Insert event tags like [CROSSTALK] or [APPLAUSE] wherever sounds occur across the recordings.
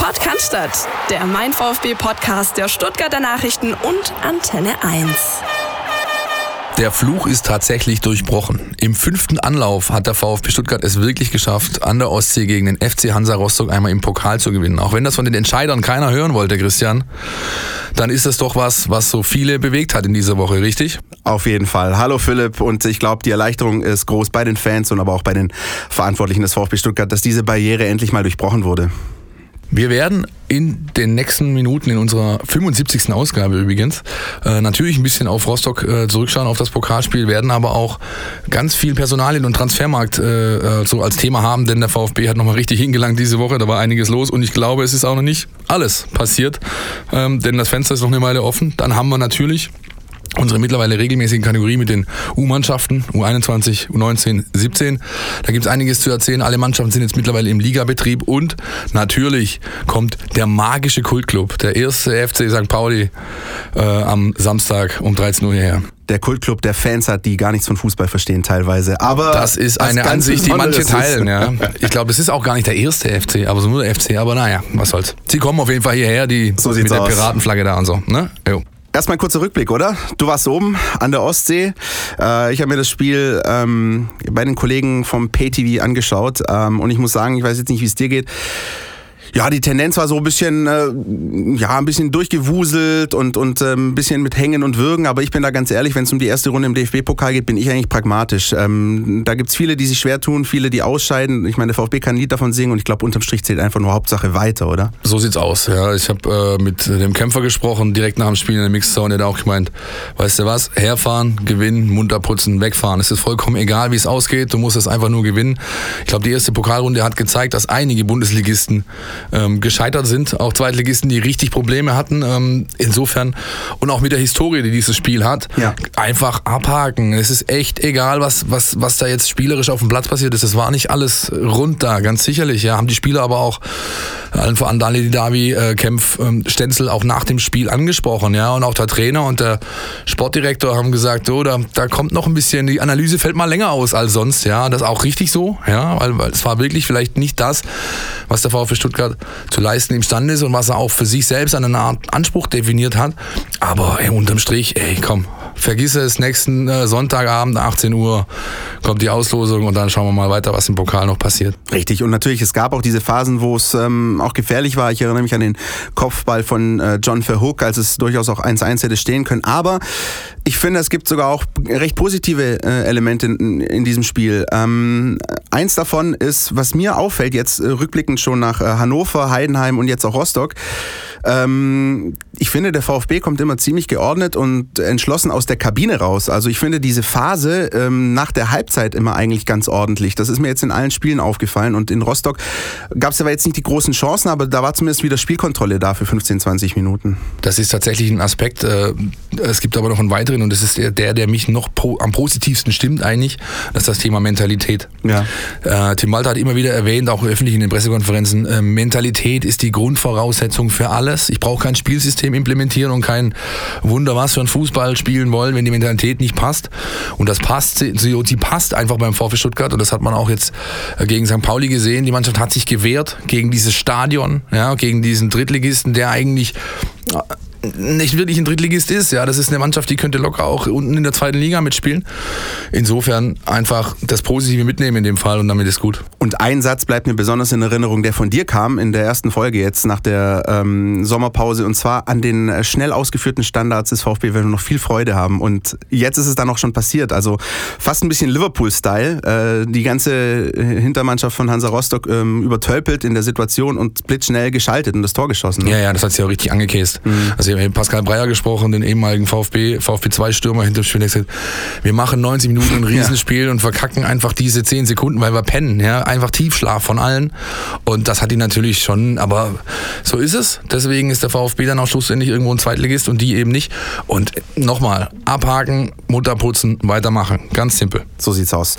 Podcast, der Mein VfB Podcast der Stuttgarter Nachrichten und Antenne 1. Der Fluch ist tatsächlich durchbrochen. Im fünften Anlauf hat der VfB Stuttgart es wirklich geschafft, an der Ostsee gegen den FC Hansa Rostock einmal im Pokal zu gewinnen. Auch wenn das von den Entscheidern keiner hören wollte, Christian, dann ist das doch was, was so viele bewegt hat in dieser Woche, richtig? Auf jeden Fall. Hallo Philipp und ich glaube, die Erleichterung ist groß bei den Fans und aber auch bei den Verantwortlichen des VfB Stuttgart, dass diese Barriere endlich mal durchbrochen wurde. Wir werden in den nächsten Minuten in unserer 75. Ausgabe übrigens äh, natürlich ein bisschen auf Rostock äh, zurückschauen, auf das Pokalspiel, werden aber auch ganz viel Personalien und Transfermarkt äh, äh so als Thema haben, denn der VfB hat nochmal richtig hingelangt diese Woche, da war einiges los und ich glaube, es ist auch noch nicht alles passiert, ähm, denn das Fenster ist noch eine Weile offen. Dann haben wir natürlich unsere mittlerweile regelmäßigen Kategorie mit den U-Mannschaften, U21, U19, 17. Da gibt es einiges zu erzählen. Alle Mannschaften sind jetzt mittlerweile im Ligabetrieb und natürlich kommt der magische Kultclub, der erste FC St. Pauli, äh, am Samstag um 13 Uhr hierher der Kultclub der Fans hat, die gar nichts von Fußball verstehen teilweise. Aber das ist eine Ansicht, die manche teilen. Ja. Ich glaube, das ist auch gar nicht der erste FC, aber so nur der FC. Aber naja, was soll's. Sie kommen auf jeden Fall hierher, die so mit der aus. Piratenflagge da und so. Ne? Jo. Erstmal ein kurzer Rückblick, oder? Du warst oben an der Ostsee. Äh, ich habe mir das Spiel ähm, bei den Kollegen vom PayTV angeschaut ähm, und ich muss sagen, ich weiß jetzt nicht, wie es dir geht. Ja, die Tendenz war so ein bisschen, äh, ja, ein bisschen durchgewuselt und, und äh, ein bisschen mit Hängen und Würgen. Aber ich bin da ganz ehrlich, wenn es um die erste Runde im DFB-Pokal geht, bin ich eigentlich pragmatisch. Ähm, da gibt's viele, die sich schwer tun, viele, die ausscheiden. Ich meine, der VfB kann ein Lied davon singen und ich glaube, unterm Strich zählt einfach nur Hauptsache weiter, oder? So sieht's aus, ja. Ich habe äh, mit dem Kämpfer gesprochen, direkt nach dem Spiel in der Mixzone, der hat auch gemeint, weißt du was, herfahren, gewinnen, munter putzen, wegfahren. Es ist vollkommen egal, wie es ausgeht, du musst es einfach nur gewinnen. Ich glaube, die erste Pokalrunde hat gezeigt, dass einige Bundesligisten ähm, gescheitert sind. Auch Zweitligisten, die richtig Probleme hatten. Ähm, insofern und auch mit der Historie, die dieses Spiel hat, ja. einfach abhaken. Es ist echt egal, was, was, was da jetzt spielerisch auf dem Platz passiert ist. Es war nicht alles rund da, ganz sicherlich. Ja, haben die Spieler aber auch allen voran Dali Davi, äh, Kempf, ähm, Stenzel auch nach dem Spiel angesprochen. Ja, und auch der Trainer und der Sportdirektor haben gesagt, so, da, da kommt noch ein bisschen, die Analyse fällt mal länger aus als sonst. Ja, das ist auch richtig so. Ja, weil, weil es war wirklich vielleicht nicht das, was der VfB Stuttgart zu leisten imstande ist und was er auch für sich selbst an einer Art Anspruch definiert hat. Aber ey, unterm Strich, ey, komm, vergiss es, nächsten äh, Sonntagabend, 18 Uhr, kommt die Auslosung und dann schauen wir mal weiter, was im Pokal noch passiert. Richtig, und natürlich, es gab auch diese Phasen, wo es ähm, auch gefährlich war. Ich erinnere mich an den Kopfball von äh, John Verhook, als es durchaus auch 1-1 hätte stehen können. Aber ich finde, es gibt sogar auch recht positive äh, Elemente in, in, diesem Spiel. Ähm, eins davon ist, was mir auffällt, jetzt äh, rückblickend schon nach äh, Hannover, Heidenheim und jetzt auch Rostock, ähm, ich finde, der VfB kommt immer ziemlich geordnet und entschlossen aus der Kabine raus. Also ich finde diese Phase ähm, nach der Halbzeit immer eigentlich ganz ordentlich. Das ist mir jetzt in allen Spielen aufgefallen. Und in Rostock gab es aber jetzt nicht die großen Chancen, aber da war zumindest wieder Spielkontrolle da für 15, 20 Minuten. Das ist tatsächlich ein Aspekt. Äh, es gibt aber noch einen weiteren und das ist der, der mich noch am positivsten stimmt eigentlich. Das ist das Thema Mentalität. Ja. Äh, Tim Walter hat immer wieder erwähnt, auch öffentlich in den Pressekonferenzen, äh, Mentalität ist die Grundvoraussetzung für alle alles. Ich brauche kein Spielsystem implementieren und kein Wunder was für ein Fußball spielen wollen, wenn die Mentalität nicht passt. Und das passt, sie, sie passt einfach beim VfB Stuttgart und das hat man auch jetzt äh, gegen St. Pauli gesehen. Die Mannschaft hat sich gewehrt gegen dieses Stadion, ja, gegen diesen Drittligisten, der eigentlich äh, nicht wirklich ein Drittligist ist. Ja, das ist eine Mannschaft, die könnte locker auch unten in der zweiten Liga mitspielen. Insofern einfach das Positive mitnehmen in dem Fall und damit ist gut. Und ein Satz bleibt mir besonders in Erinnerung, der von dir kam in der ersten Folge jetzt nach der ähm, Sommerpause und zwar an den äh, schnell ausgeführten Standards des VfB werden wir noch viel Freude haben und jetzt ist es dann auch schon passiert. Also fast ein bisschen Liverpool-Style. Äh, die ganze äh, Hintermannschaft von Hansa Rostock ähm, übertölpelt in der Situation und blitzschnell geschaltet und das Tor geschossen. Ne? Ja, ja, das hat sich auch richtig angekäst. Mhm. Also wir haben Pascal Breyer gesprochen, den ehemaligen VfB, VfB-2-Stürmer hinter dem Spiel, der gesagt wir machen 90 Minuten ein [LAUGHS] Riesenspiel ja. und verkacken einfach diese 10 Sekunden, weil wir pennen, ja, einfach Tiefschlaf von allen. Und das hat die natürlich schon, aber so ist es. Deswegen ist der VfB dann auch schlussendlich irgendwo ein Zweitligist und die eben nicht. Und nochmal, abhaken, Mutter putzen, weitermachen. Ganz simpel. So sieht's aus.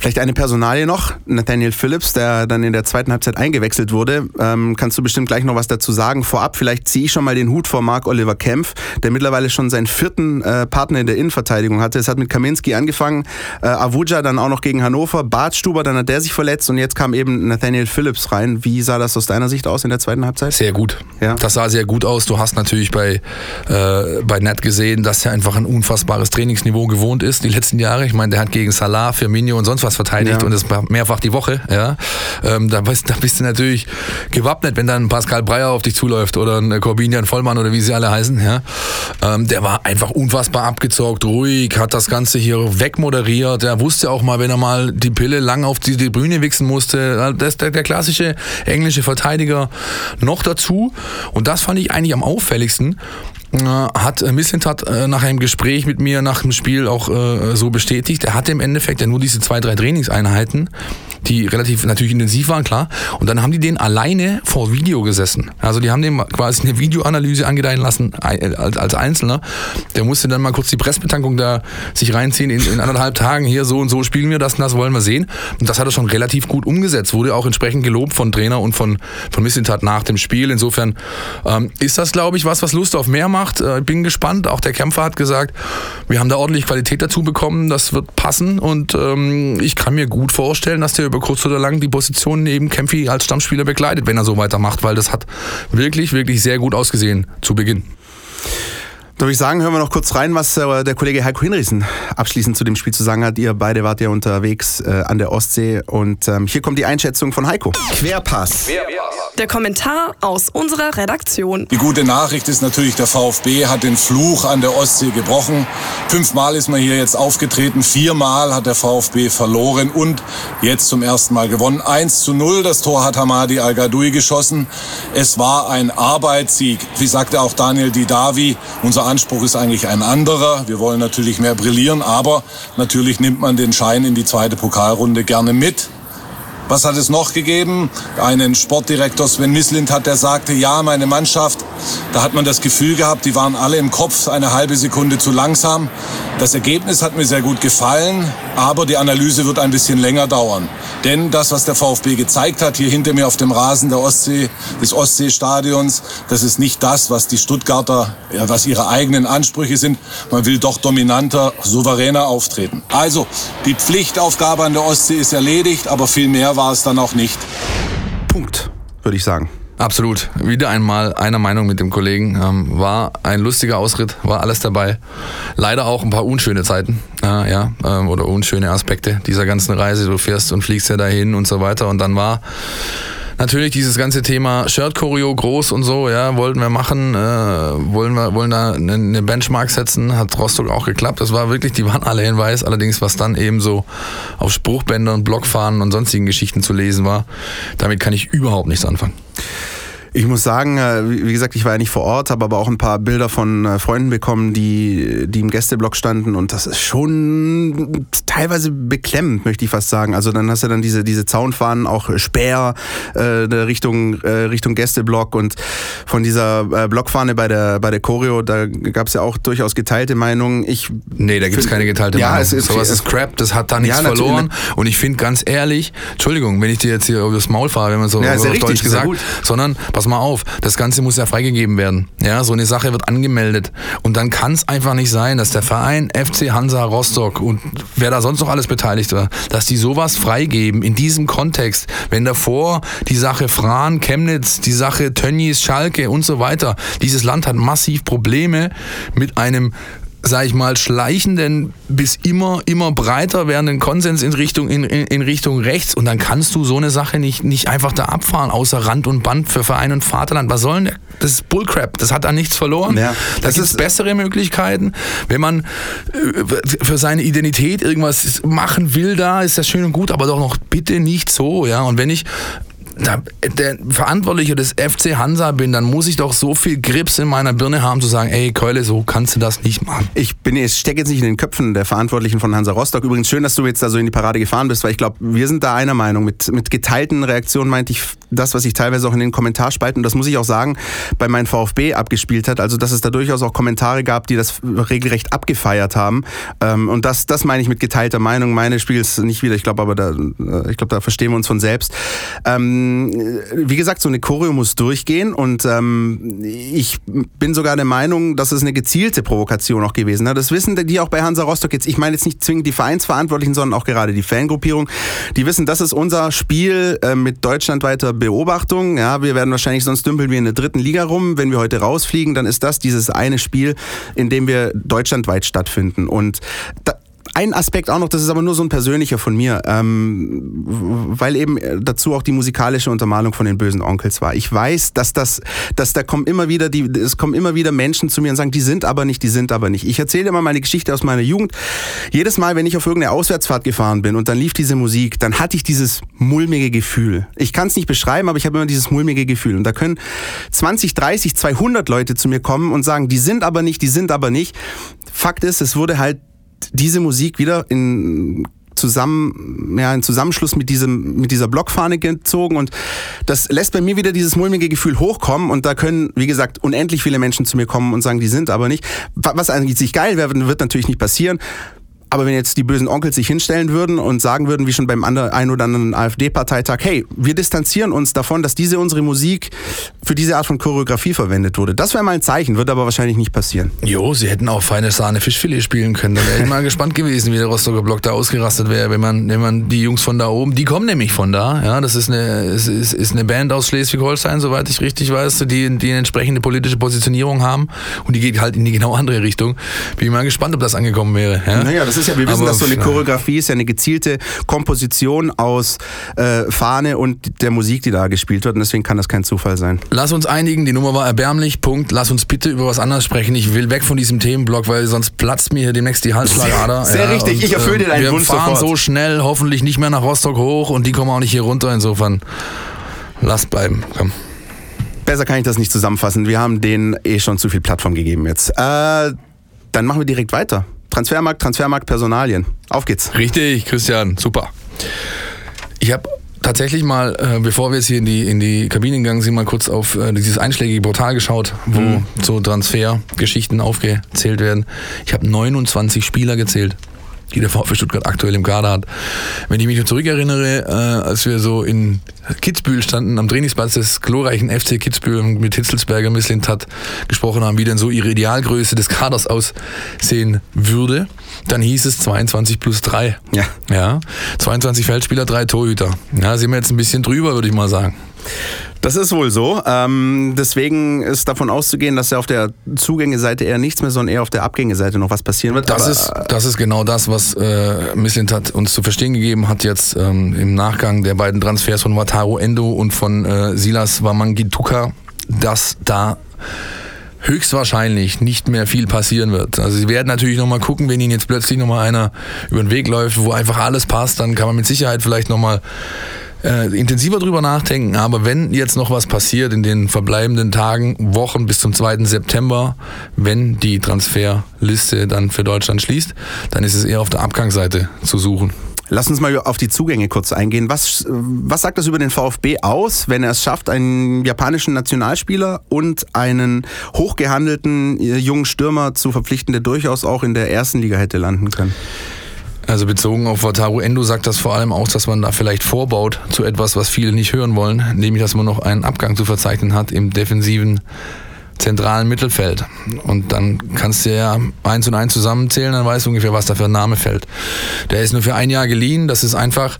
Vielleicht eine Personalie noch, Nathaniel Phillips, der dann in der zweiten Halbzeit eingewechselt wurde. Ähm, kannst du bestimmt gleich noch was dazu sagen. Vorab, vielleicht ziehe ich schon mal den Hut vor Marc Oliver Kempf, der mittlerweile schon seinen vierten äh, Partner in der Innenverteidigung hatte. Es hat mit Kaminski angefangen, äh, Avuja dann auch noch gegen Hannover, Bartstuber, dann hat der sich verletzt und jetzt kam eben Nathaniel Phillips rein. Wie sah das aus deiner Sicht aus in der zweiten Halbzeit? Sehr gut. Ja. Das sah sehr gut aus. Du hast natürlich bei, äh, bei Ned gesehen, dass er einfach ein unfassbares Trainingsniveau gewohnt ist die letzten Jahre. Ich meine, der hat gegen Salah, Firmino und sonst was was verteidigt ja. und das mehrfach die Woche, ja, ähm, da, bist, da bist du natürlich gewappnet, wenn dann Pascal Breyer auf dich zuläuft oder ein Corbinian Vollmann oder wie sie alle heißen, ja. Ähm, der war einfach unfassbar abgezockt, ruhig, hat das Ganze hier wegmoderiert. Er wusste auch mal, wenn er mal die Pille lang auf die, die Bühne wichsen musste. Das ist der, der klassische englische Verteidiger noch dazu. Und das fand ich eigentlich am auffälligsten hat äh, Mislintat äh, nach einem Gespräch mit mir nach dem Spiel auch äh, so bestätigt. Er hatte im Endeffekt ja nur diese zwei, drei Trainingseinheiten die relativ natürlich intensiv waren, klar. Und dann haben die den alleine vor Video gesessen. Also die haben dem quasi eine Videoanalyse angedeihen lassen als, Einzelner. Der musste dann mal kurz die Pressbetankung da sich reinziehen in, in anderthalb Tagen. Hier so und so spielen wir das und das wollen wir sehen. Und das hat er schon relativ gut umgesetzt. Wurde auch entsprechend gelobt von Trainer und von, von Missintat nach dem Spiel. Insofern ähm, ist das, glaube ich, was, was Lust auf mehr macht. Äh, bin gespannt. Auch der Kämpfer hat gesagt, wir haben da ordentlich Qualität dazu bekommen. Das wird passen. Und ähm, ich kann mir gut vorstellen, dass der über kurz oder lang die Position neben Kempfi als Stammspieler begleitet, wenn er so weitermacht, weil das hat wirklich, wirklich sehr gut ausgesehen zu Beginn. Darf ich sagen, hören wir noch kurz rein, was äh, der Kollege Heiko Hinrichsen abschließend zu dem Spiel zu sagen hat. Ihr beide wart ja unterwegs äh, an der Ostsee und ähm, hier kommt die Einschätzung von Heiko. Querpass. Querpass. Der Kommentar aus unserer Redaktion. Die gute Nachricht ist natürlich, der VfB hat den Fluch an der Ostsee gebrochen. Fünfmal ist man hier jetzt aufgetreten, viermal hat der VfB verloren und jetzt zum ersten Mal gewonnen. 1 zu 0, das Tor hat Hamadi Al-Gadoui geschossen. Es war ein Arbeitssieg. Wie sagte auch Daniel Didavi, unser Anspruch ist eigentlich ein anderer. Wir wollen natürlich mehr brillieren, aber natürlich nimmt man den Schein in die zweite Pokalrunde gerne mit. Was hat es noch gegeben? Einen Sportdirektor Sven Mislint hat, der sagte, ja, meine Mannschaft, da hat man das Gefühl gehabt, die waren alle im Kopf eine halbe Sekunde zu langsam. Das Ergebnis hat mir sehr gut gefallen, aber die Analyse wird ein bisschen länger dauern. Denn das, was der VfB gezeigt hat, hier hinter mir auf dem Rasen der Ostsee, des Ostseestadions, das ist nicht das, was die Stuttgarter, ja, was ihre eigenen Ansprüche sind. Man will doch dominanter, souveräner auftreten. Also, die Pflichtaufgabe an der Ostsee ist erledigt, aber viel mehr war es dann auch nicht. Punkt, würde ich sagen. Absolut. Wieder einmal einer Meinung mit dem Kollegen. Ähm, war ein lustiger Ausritt, war alles dabei. Leider auch ein paar unschöne Zeiten, äh, ja, ähm, oder unschöne Aspekte dieser ganzen Reise. Du fährst und fliegst ja dahin und so weiter. Und dann war natürlich dieses ganze Thema Shirt-Choreo groß und so, ja, wollten wir machen, äh, wollen wir, wollen da eine Benchmark setzen, hat Rostock auch geklappt. Das war wirklich, die waren alle in weiß, allerdings was dann eben so auf Spruchbändern, Blockfahnen und sonstigen Geschichten zu lesen war, damit kann ich überhaupt nichts anfangen. Ich muss sagen, äh, wie gesagt, ich war ja nicht vor Ort, habe aber auch ein paar Bilder von äh, Freunden bekommen, die, die im Gästeblock standen und das ist schon teilweise beklemmend, möchte ich fast sagen. Also dann hast du dann diese, diese Zaunfahnen, auch Speer äh, Richtung, äh, Richtung Gästeblock und von dieser äh, Blockfahne bei der, bei der Choreo, da gab es ja auch durchaus geteilte Meinungen. Ich nee, da gibt es keine geteilte ja, Meinung. Es ist, Sowas ist Crap, das hat da nichts ja, verloren. Und ich finde ganz ehrlich, Entschuldigung, wenn ich dir jetzt hier übers Maul fahre, wenn man so, ja, auf richtig, Deutsch gesagt, sondern pass mal auf, das Ganze muss ja freigegeben werden. Ja, so eine Sache wird angemeldet. Und dann kann es einfach nicht sein, dass der Verein FC Hansa Rostock und wer da sonst noch alles beteiligt war, dass die sowas freigeben in diesem Kontext, wenn davor die Sache Fran, Chemnitz, die Sache Tönnies, Schalke und so weiter, dieses Land hat massiv Probleme mit einem sag ich mal, schleichenden bis immer, immer breiter werdenden Konsens in Richtung, in, in, Richtung rechts. Und dann kannst du so eine Sache nicht, nicht einfach da abfahren, außer Rand und Band für Verein und Vaterland. Was soll denn Das ist Bullcrap. Das hat da nichts verloren. Ja, da gibt es bessere Möglichkeiten. Wenn man äh, für seine Identität irgendwas machen will, da ist das schön und gut, aber doch noch bitte nicht so. Ja? Und wenn ich da, der Verantwortliche des FC Hansa bin, dann muss ich doch so viel Grips in meiner Birne haben, zu sagen, ey Keule, so kannst du das nicht machen. Ich bin, ich stecke jetzt nicht in den Köpfen der Verantwortlichen von Hansa Rostock. Übrigens schön, dass du jetzt da so in die Parade gefahren bist, weil ich glaube, wir sind da einer Meinung. Mit, mit geteilten Reaktionen meinte ich das, was ich teilweise auch in den Kommentarspalten, das muss ich auch sagen, bei meinem VfB abgespielt hat. Also, dass es da durchaus auch Kommentare gab, die das regelrecht abgefeiert haben. Ähm, und das, das meine ich mit geteilter Meinung. Meine spielt es nicht wieder. Ich glaube aber, da, äh, ich glaube, da verstehen wir uns von selbst. Ähm, wie gesagt, so eine Choreo muss durchgehen und ähm, ich bin sogar der Meinung, dass es eine gezielte Provokation auch gewesen ist. Das wissen die auch bei Hansa Rostock jetzt. Ich meine jetzt nicht zwingend die Vereinsverantwortlichen, sondern auch gerade die Fangruppierung. Die wissen, das ist unser Spiel äh, mit deutschlandweiter Beobachtung. Ja, wir werden wahrscheinlich sonst dümpeln wir in der dritten Liga rum. Wenn wir heute rausfliegen, dann ist das dieses eine Spiel, in dem wir deutschlandweit stattfinden. Und da, ein Aspekt auch noch, das ist aber nur so ein persönlicher von mir, ähm, weil eben dazu auch die musikalische Untermalung von den bösen Onkels war. Ich weiß, dass das, dass da kommen immer wieder die, es kommen immer wieder Menschen zu mir und sagen, die sind aber nicht, die sind aber nicht. Ich erzähle immer meine Geschichte aus meiner Jugend. Jedes Mal, wenn ich auf irgendeine Auswärtsfahrt gefahren bin und dann lief diese Musik, dann hatte ich dieses mulmige Gefühl. Ich kann es nicht beschreiben, aber ich habe immer dieses mulmige Gefühl. Und da können 20, 30, 200 Leute zu mir kommen und sagen, die sind aber nicht, die sind aber nicht. Fakt ist, es wurde halt diese Musik wieder in zusammen, ja, in Zusammenschluss mit diesem, mit dieser Blockfahne gezogen und das lässt bei mir wieder dieses mulmige Gefühl hochkommen und da können, wie gesagt, unendlich viele Menschen zu mir kommen und sagen, die sind aber nicht. Was eigentlich geil wäre, wird natürlich nicht passieren. Aber wenn jetzt die bösen Onkels sich hinstellen würden und sagen würden, wie schon beim anderen, ein oder anderen AfD-Parteitag, hey, wir distanzieren uns davon, dass diese unsere Musik für diese Art von Choreografie verwendet wurde. Das wäre mal ein Zeichen, wird aber wahrscheinlich nicht passieren. Jo, sie hätten auch feine Sahne Fischfilet spielen können. Da wäre ich mal [LAUGHS] gespannt gewesen, wie der Rostocker Block da ausgerastet wäre, wenn man, wenn man die Jungs von da oben, die kommen nämlich von da, ja, das ist eine, ist, ist, ist eine Band aus Schleswig-Holstein, soweit ich richtig weiß, die, die eine entsprechende politische Positionierung haben und die geht halt in die genau andere Richtung. Bin ich mal gespannt, ob das angekommen wäre. Ja? Naja, das ist ja, wir wissen, aber, dass so eine Choreografie ist ja eine gezielte Komposition aus äh, Fahne und der Musik, die da gespielt wird und deswegen kann das kein Zufall sein. Lass uns einigen, die Nummer war erbärmlich, Punkt. Lass uns bitte über was anderes sprechen. Ich will weg von diesem Themenblock, weil sonst platzt mir hier demnächst die Halsschlagader. Sehr, sehr ja, richtig, und, ich erfülle dir deinen wir Wunsch Wir fahren sofort. so schnell, hoffentlich nicht mehr nach Rostock hoch und die kommen auch nicht hier runter. Insofern, lass bleiben, komm. Besser kann ich das nicht zusammenfassen. Wir haben denen eh schon zu viel Plattform gegeben jetzt. Äh, dann machen wir direkt weiter. Transfermarkt, Transfermarkt, Personalien. Auf geht's. Richtig, Christian, super. Ich habe tatsächlich mal, äh, bevor wir jetzt hier in die, in die Kabine gegangen sind, mal kurz auf äh, dieses einschlägige Portal geschaut, wo mhm. so Transfergeschichten aufgezählt werden. Ich habe 29 Spieler gezählt die der VfB Stuttgart aktuell im Kader hat. Wenn ich mich zurückerinnere, äh, als wir so in Kitzbühel standen, am Trainingsplatz des glorreichen FC Kitzbühel mit Hitzelsberger, Misslintat gesprochen haben, wie denn so ihre Idealgröße des Kaders aussehen würde, dann hieß es 22 plus 3. Ja. ja 22 Feldspieler, drei Torhüter. Ja, sind wir jetzt ein bisschen drüber, würde ich mal sagen. Das ist wohl so. Ähm, deswegen ist davon auszugehen, dass ja auf der Zugängeseite eher nichts mehr, sondern eher auf der Abgängeseite noch was passieren wird. Das, ist, das ist genau das, was äh, Misslintat uns zu verstehen gegeben hat jetzt ähm, im Nachgang der beiden Transfers von Wataru Endo und von äh, Silas Wamangituka, dass da höchstwahrscheinlich nicht mehr viel passieren wird. Also sie werden natürlich nochmal gucken, wenn ihnen jetzt plötzlich nochmal einer über den Weg läuft, wo einfach alles passt, dann kann man mit Sicherheit vielleicht nochmal äh, intensiver drüber nachdenken. Aber wenn jetzt noch was passiert in den verbleibenden Tagen, Wochen bis zum 2. September, wenn die Transferliste dann für Deutschland schließt, dann ist es eher auf der Abgangsseite zu suchen. Lass uns mal auf die Zugänge kurz eingehen. Was, was sagt das über den VfB aus, wenn er es schafft, einen japanischen Nationalspieler und einen hochgehandelten äh, jungen Stürmer zu verpflichten, der durchaus auch in der ersten Liga hätte landen können? Also bezogen auf Wataru Endo sagt das vor allem aus, dass man da vielleicht vorbaut zu etwas, was viele nicht hören wollen, nämlich dass man noch einen Abgang zu verzeichnen hat im defensiven zentralen Mittelfeld. Und dann kannst du ja eins und eins zusammenzählen, dann weißt du ungefähr, was da für ein Name fällt. Der ist nur für ein Jahr geliehen, das ist einfach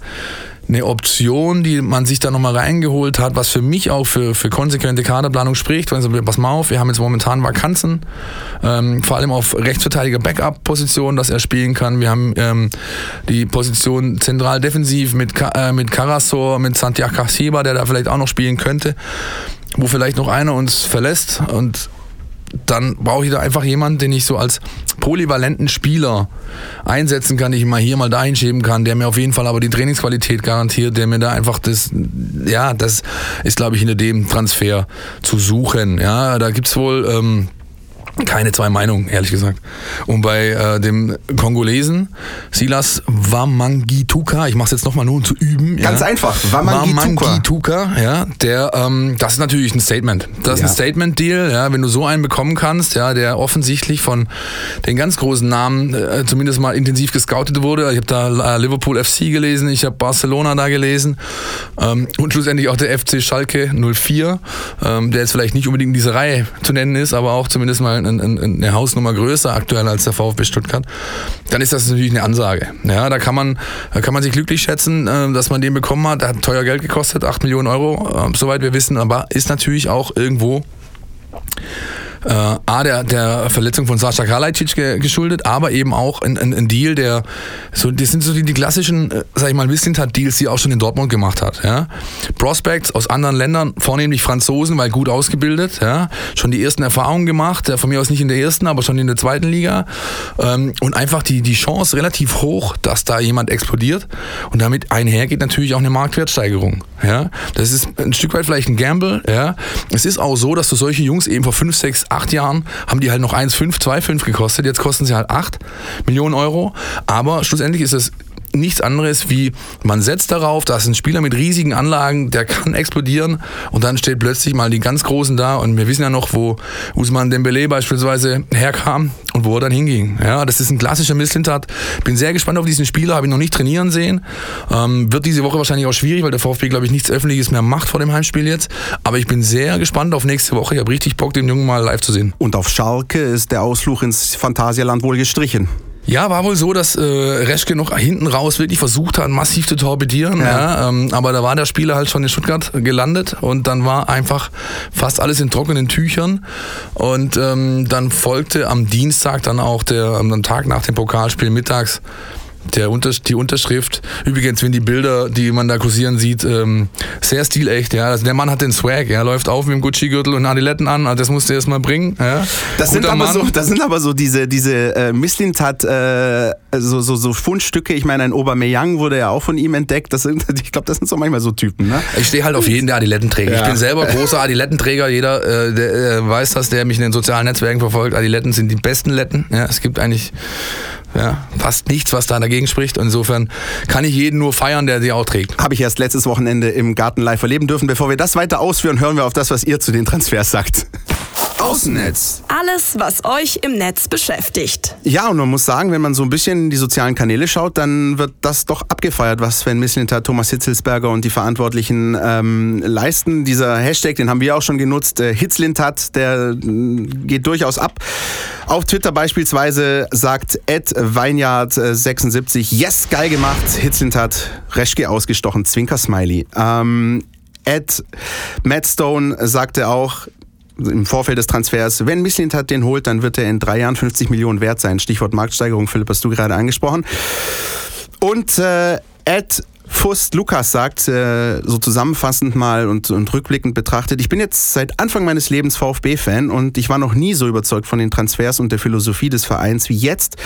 eine Option, die man sich da nochmal reingeholt hat, was für mich auch für, für konsequente Kaderplanung spricht. Also, pass mal auf, wir haben jetzt momentan Vakanzen, ähm, vor allem auf Rechtsverteidiger Backup-Position, dass er spielen kann. Wir haben ähm, die Position zentral defensiv mit, äh, mit Karasor, mit Santiago Casiba, der da vielleicht auch noch spielen könnte, wo vielleicht noch einer uns verlässt und dann brauche ich da einfach jemanden, den ich so als polyvalenten Spieler einsetzen kann, ich ihn mal hier, mal dahin schieben kann, der mir auf jeden Fall aber die Trainingsqualität garantiert, der mir da einfach das, ja, das ist, glaube ich, hinter dem Transfer zu suchen. Ja, da gibt's wohl. Ähm, keine zwei Meinungen, ehrlich gesagt. Und bei äh, dem Kongolesen Silas Wamangituka, ich mache es jetzt nochmal nur um zu üben. Ganz ja. einfach, Wamangituka. Wamangituka, ja, der, ähm, das ist natürlich ein Statement. Das ist Ja. ein Statement-Deal, ja, wenn du so einen bekommen kannst, ja, der offensichtlich von den ganz großen Namen äh, zumindest mal intensiv gescoutet wurde. Ich habe da äh, Liverpool FC gelesen, ich habe Barcelona da gelesen ähm, und schlussendlich auch der FC Schalke 04, ähm, der jetzt vielleicht nicht unbedingt in dieser Reihe zu nennen ist, aber auch zumindest mal eine Hausnummer größer aktuell als der VfB Stuttgart, dann ist das natürlich eine Ansage. Ja, da kann man, da kann man sich glücklich schätzen, äh, dass man den bekommen hat. Der hat teuer Geld gekostet, 8 Millionen Euro, äh, soweit wir wissen, aber ist natürlich auch irgendwo äh, A, der, der Verletzung von Sascha Kalajdzic ge geschuldet, aber eben auch ein, ein, ein Deal, der, so, das sind so die, die klassischen, äh, sag ich mal, Wissentat-Deals, die er auch schon in Dortmund gemacht hat. Ja? Prospects aus anderen Ländern, vornehmlich Franzosen, weil gut ausgebildet, ja? schon die ersten Erfahrungen gemacht, ja, von mir aus nicht in der ersten, aber schon in der zweiten Liga ähm, und einfach die, die Chance relativ hoch, dass da jemand explodiert und damit einhergeht natürlich auch eine Marktwertsteigerung. Ja? Das ist ein Stück weit vielleicht ein Gamble. Ja? Es ist auch so, dass du solche Jungs eben vor 5, 6, 8 Jahren haben die halt noch 1,5, 2,5 gekostet. Jetzt kosten sie halt 8 Millionen Euro. Aber schlussendlich ist es nichts anderes wie, man setzt darauf, da ist ein Spieler mit riesigen Anlagen, der kann explodieren und dann steht plötzlich mal die ganz Großen da und wir wissen ja noch, wo Usman Dembele beispielsweise herkam und wo er dann hinging. Ja, das ist ein klassischer Misslintat. Bin sehr gespannt auf diesen Spieler, habe ihn noch nicht trainieren sehen. Ähm, wird diese Woche wahrscheinlich auch schwierig, weil der VfB, glaube ich, nichts Öffentliches mehr macht vor dem Heimspiel jetzt. Aber ich bin sehr gespannt auf nächste Woche. Ich habe richtig Bock, den Jungen mal live zu sehen. Und auf Schalke ist der Ausflug ins Phantasialand wohl gestrichen. Ja, war wohl so, dass äh, Reschke noch hinten raus wirklich versucht hat, massiv zu torpedieren. Ja. Ja. ähm, aber da war der Spieler halt schon in Stuttgart gelandet und dann war einfach fast alles in trockenen Tüchern. Und ähm, dann folgte am Dienstag dann auch der, am Tag nach dem Pokalspiel mittags der Unter die Unterschrift. Übrigens, wenn die Bilder, die man da kursieren sieht, ähm, sehr stilecht. Ja. Also der Mann hat den Swag. Er läuft auf mit dem Gucci-Gürtel und Adiletten an. Also das musste er erst mal bringen. Ja. Das sind, aber Mann. so, das sind aber so diese, diese äh, Misslintat, äh, so, so, so Fundstücke. Ich meine, ein Aubameyang wurde ja auch von ihm entdeckt. Das sind, ich glaube, das sind so manchmal so Typen. Ne? Ich stehe halt auf jeden, der Adiletten trägt. Ja. Ich bin selber [LAUGHS] großer Adilettenträger. Jeder äh, der, äh, weiß das, der mich in den sozialen Netzwerken verfolgt. Adiletten sind die besten Letten. Ja, es gibt eigentlich ja, fast nichts, was da dagegen spricht. Insofern kann ich jeden nur feiern, der sie auch trägt. Habe ich erst letztes Wochenende im Garten live erleben dürfen. Bevor wir das weiter ausführen, hören wir auf das, was ihr zu den Transfers sagt. Außennetz. Alles, was euch im Netz beschäftigt. Ja, und man muss sagen, wenn man so ein bisschen in die sozialen Kanäle schaut, dann wird das doch abgefeiert, was Sven Mislintat, Thomas Hitzelsberger und die Verantwortlichen ähm, leisten. Dieser Hashtag, den haben wir auch schon genutzt, äh, Hitzlintat, der äh, geht durchaus ab. Auf Twitter beispielsweise sagt Ed Weinjard76, yes, geil gemacht, Hitzlintat, Reschke ausgestochen, Zwinker-Smiley. Ähm, Ed Matt Stone sagte auch, im Vorfeld des Transfers, wenn Misslintat den holt, dann wird er in drei Jahren 50 Millionen wert sein. Stichwort Marktsteigerung, Philipp, hast du gerade angesprochen. Und äh, Ed Fust Lukas sagt, äh, so zusammenfassend mal und, und rückblickend betrachtet, ich bin jetzt seit Anfang meines Lebens VfB-Fan und ich war noch nie so überzeugt von den Transfers und der Philosophie des Vereins wie jetzt,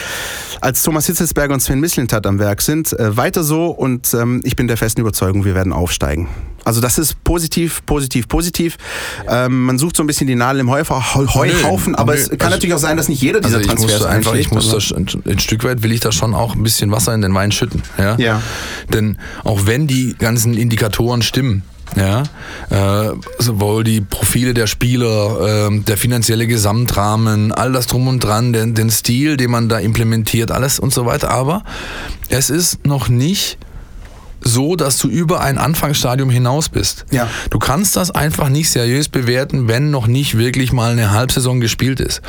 als Thomas Hitzelsberger und Sven Mislintat am Werk sind. Äh, weiter so und ähm, ich bin der festen Überzeugung, wir werden aufsteigen. Also das ist positiv, positiv, positiv. Ähm, man sucht so ein bisschen die Nadel im Heufa- Heu- Heuhaufen, aber nö. es kann Also- natürlich auch sein, dass nicht jeder dieser Also ich Transfers einfach, ich muss das, ein, ein Stück weit will ich da schon auch ein bisschen Wasser in den Wein schütten. Ja. Ja. Denn auch wenn die ganzen Indikatoren stimmen, ja, äh, sowohl die Profile der Spieler, ähm, der finanzielle Gesamtrahmen, all das drum und dran, den, den Stil, den man da implementiert, alles und so weiter. Aber es ist noch nicht so, dass du über ein Anfangsstadium hinaus bist. Ja. Du kannst das einfach nicht seriös bewerten, wenn noch nicht wirklich mal eine Halbsaison gespielt ist.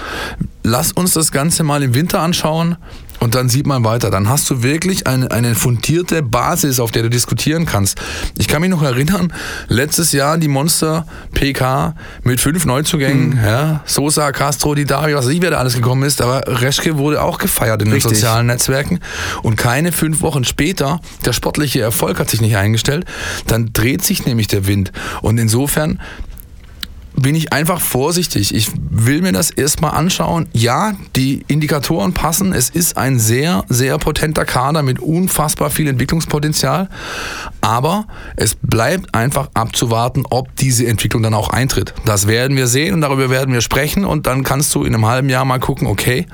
Lass uns das Ganze mal im Winter anschauen und dann sieht man weiter. Dann hast du wirklich eine, eine fundierte Basis, auf der du diskutieren kannst. Ich kann mich noch erinnern, letztes Jahr die Monster PK mit fünf Neuzugängen, ja, Sosa, Castro, Di Dario, was weiß ich, wer da alles gekommen ist, aber Reschke wurde auch gefeiert in den Richtig. sozialen Netzwerken und keine fünf Wochen später, der sportliche Erfolg hat sich nicht eingestellt, dann dreht sich nämlich der Wind und insofern bin ich einfach vorsichtig. Ich will mir das erstmal anschauen. Ja, die Indikatoren passen. Es ist ein sehr, sehr potenter Kader mit unfassbar viel Entwicklungspotenzial. Aber es bleibt einfach abzuwarten, ob diese Entwicklung dann auch eintritt. Das werden wir sehen und darüber werden wir sprechen. Und dann kannst du in einem halben Jahr mal gucken, okay,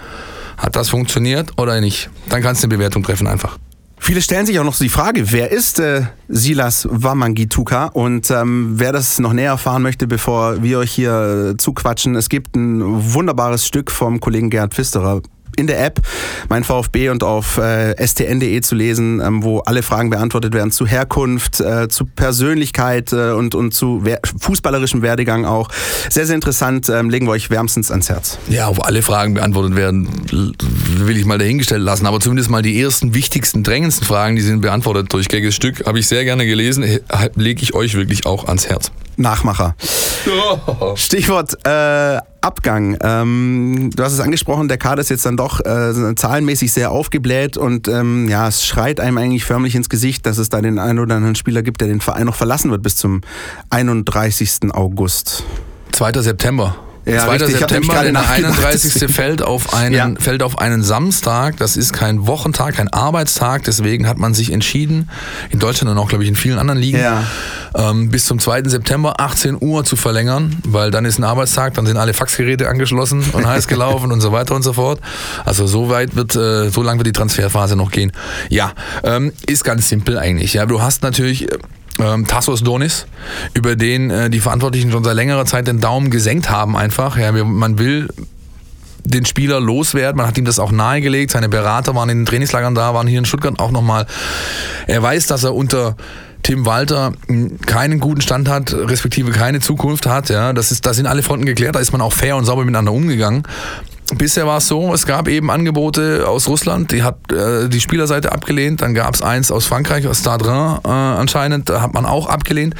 hat das funktioniert oder nicht? Dann kannst du eine Bewertung treffen einfach. Viele stellen sich auch noch so die Frage, wer ist äh, Silas Wamangituka? Und ähm, wer das noch näher erfahren möchte, bevor wir euch hier äh, zuquatschen, es gibt ein wunderbares Stück vom Kollegen Gerhard Pfisterer in der App mein VfB und auf äh, stn.de zu lesen, ähm, wo alle Fragen beantwortet werden zu Herkunft, äh, zu Persönlichkeit äh, und, und zu wer fußballerischem Werdegang auch. Sehr, sehr interessant, ähm, legen wir euch wärmstens ans Herz. Ja, auf alle Fragen beantwortet werden, will ich mal dahingestellt lassen, aber zumindest mal die ersten wichtigsten, drängendsten Fragen, die sind beantwortet durch Gagges Stück, habe ich sehr gerne gelesen, lege ich euch wirklich auch ans Herz. Nachmacher. Oh. [LAUGHS] Stichwort äh, Abgang. Ähm, du hast es angesprochen, der Kader ist jetzt dann doch äh, zahlenmäßig sehr aufgebläht und ähm, ja, es schreit einem eigentlich förmlich ins Gesicht, dass es da den einen oder anderen Spieler gibt, der den Verein noch verlassen wird bis zum 31. August. 2. September. Ja, 2. richtig. September, der 31. [LAUGHS] fällt auf, einen, ja. fällt auf einen Samstag. Das ist kein Wochentag, kein Arbeitstag. Deswegen hat man sich entschieden, in Deutschland und auch, glaube ich, in vielen anderen Ligen, ja. ähm, bis zum 2. September 18 Uhr zu verlängern, weil dann ist ein Arbeitstag, dann sind alle Faxgeräte angeschlossen und heiß gelaufen und so weiter und so fort. Also so weit wird, äh, so lang wird die Transferphase noch gehen. Ja, ähm, ist ganz simpel eigentlich. Ja, du hast natürlich äh, ähm, Tassos Donis, über den äh, die Verantwortlichen schon seit längerer Zeit den Daumen gesenkt haben einfach. Ja, man will den Spieler loswerden. Man hat ihm das auch nahegelegt. Seine Berater waren in den Trainingslagern da, waren hier in Stuttgart auch nochmal. Er weiß, dass er unter Tim Walter keinen guten Stand hat, respektive keine Zukunft hat. Ja, das ist, da sind alle Fronten geklärt. Da ist man auch fair und sauber miteinander umgegangen. Bisher war es so, es gab eben Angebote aus Russland, die hat äh, die Spielerseite abgelehnt, dann gab es eins aus Frankreich, aus Stade Reims äh, anscheinend, da hat man auch abgelehnt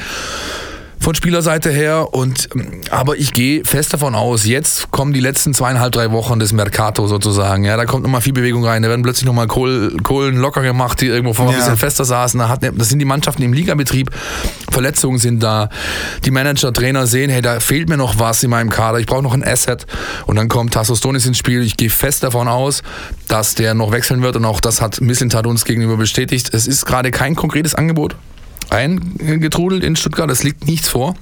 von Spielerseite her. Und aber ich gehe fest davon aus, jetzt kommen die letzten zweieinhalb, drei Wochen des Mercato sozusagen. Ja, da kommt nochmal viel Bewegung rein. Da werden plötzlich nochmal Kohl, Kohlen locker gemacht, die irgendwo vor ja. ein bisschen fester saßen. Da hat, das sind die Mannschaften im Ligabetrieb. Verletzungen sind da. Die Manager, Trainer sehen, hey, da fehlt mir noch was in meinem Kader. Ich brauche noch ein Asset. Und dann kommt Tassos Donis ins Spiel. Ich gehe fest davon aus, dass der noch wechseln wird. Und auch das hat Mislintat uns gegenüber bestätigt. Es ist gerade kein konkretes Angebot eingetrudelt in Stuttgart. Es liegt nichts vor.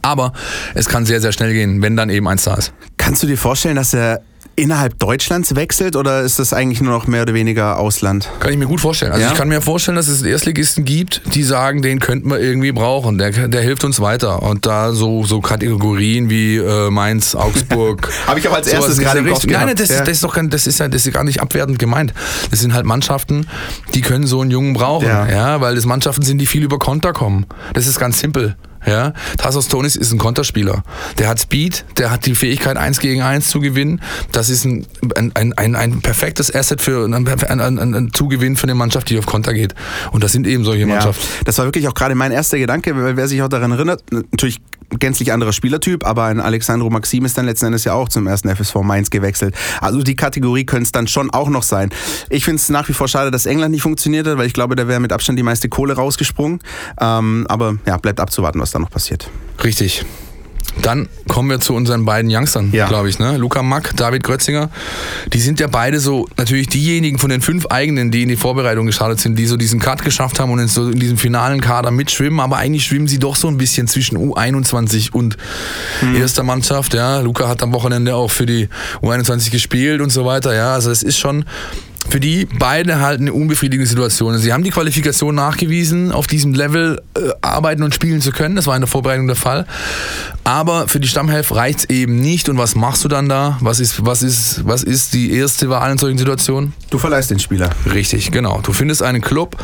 Aber es kann sehr, sehr schnell gehen, wenn dann eben eins da ist. Kannst du dir vorstellen, dass er innerhalb Deutschlands wechselt oder ist das eigentlich nur noch mehr oder weniger Ausland? Kann ich mir gut vorstellen. Also ja? ich kann mir vorstellen, dass es Erstligisten gibt, die sagen, den könnten wir irgendwie brauchen. Der, der hilft uns weiter. Und da so, so Kategorien wie äh, Mainz, Augsburg. [LAUGHS] Habe ich auch als erstes gerade im Kopf Nein, das, ja. das, ist doch kein, das ist ja das ist gar nicht abwertend gemeint. Das sind halt Mannschaften, die können so einen Jungen brauchen. Ja. ja weil das Mannschaften sind, die viel über Konter kommen. Das ist ganz simpel. Ja, Tassos Tonis ist ein Konterspieler. Der hat Speed, der hat die Fähigkeit, eins gegen eins zu gewinnen. Das ist ein, ein, ein, ein perfektes Asset für ein, ein, ein, ein Zugewinn für eine Mannschaft, die auf Konter geht. Und das sind eben solche Mannschaften. Ja, das war wirklich auch gerade mein erster Gedanke, weil wer sich auch daran erinnert, natürlich gänzlich anderer Spielertyp, aber ein Alexandro Maxim ist dann letzten Endes ja auch zum ersten FSV Mainz gewechselt. Also die Kategorie könnte es dann schon auch noch sein. Ich finde es nach wie vor schade, dass England nicht funktioniert hat, weil ich glaube, da wäre mit Abstand die meiste Kohle rausgesprungen. Ähm, aber ja, bleibt abzuwarten, was da noch passiert. Richtig. Dann kommen wir zu unseren beiden Youngstern, ja. glaube ich. Ne? Luca Mack, David Grötzinger. Die sind ja beide so natürlich diejenigen von den fünf eigenen, die in die Vorbereitung gestartet sind, die so diesen Cut geschafft haben und in, so in diesem finalen Kader mitschwimmen. Aber eigentlich schwimmen sie doch so ein bisschen zwischen U21 und mhm. erster Mannschaft. Ja, Luca hat am Wochenende auch für die U21 gespielt und so weiter. Ja, also es ist schon für die beide halt eine unbefriedigende Situation. Sie haben die Qualifikation nachgewiesen, auf diesem Level äh, arbeiten und spielen zu können. Das war in der Vorbereitung der Fall. Aber für die Stammhelf reicht es eben nicht. Und was machst du dann da? Was ist, was, ist, was ist die erste Wahl in solchen Situationen? Du verleihst den Spieler. Richtig, genau. Du findest einen Club,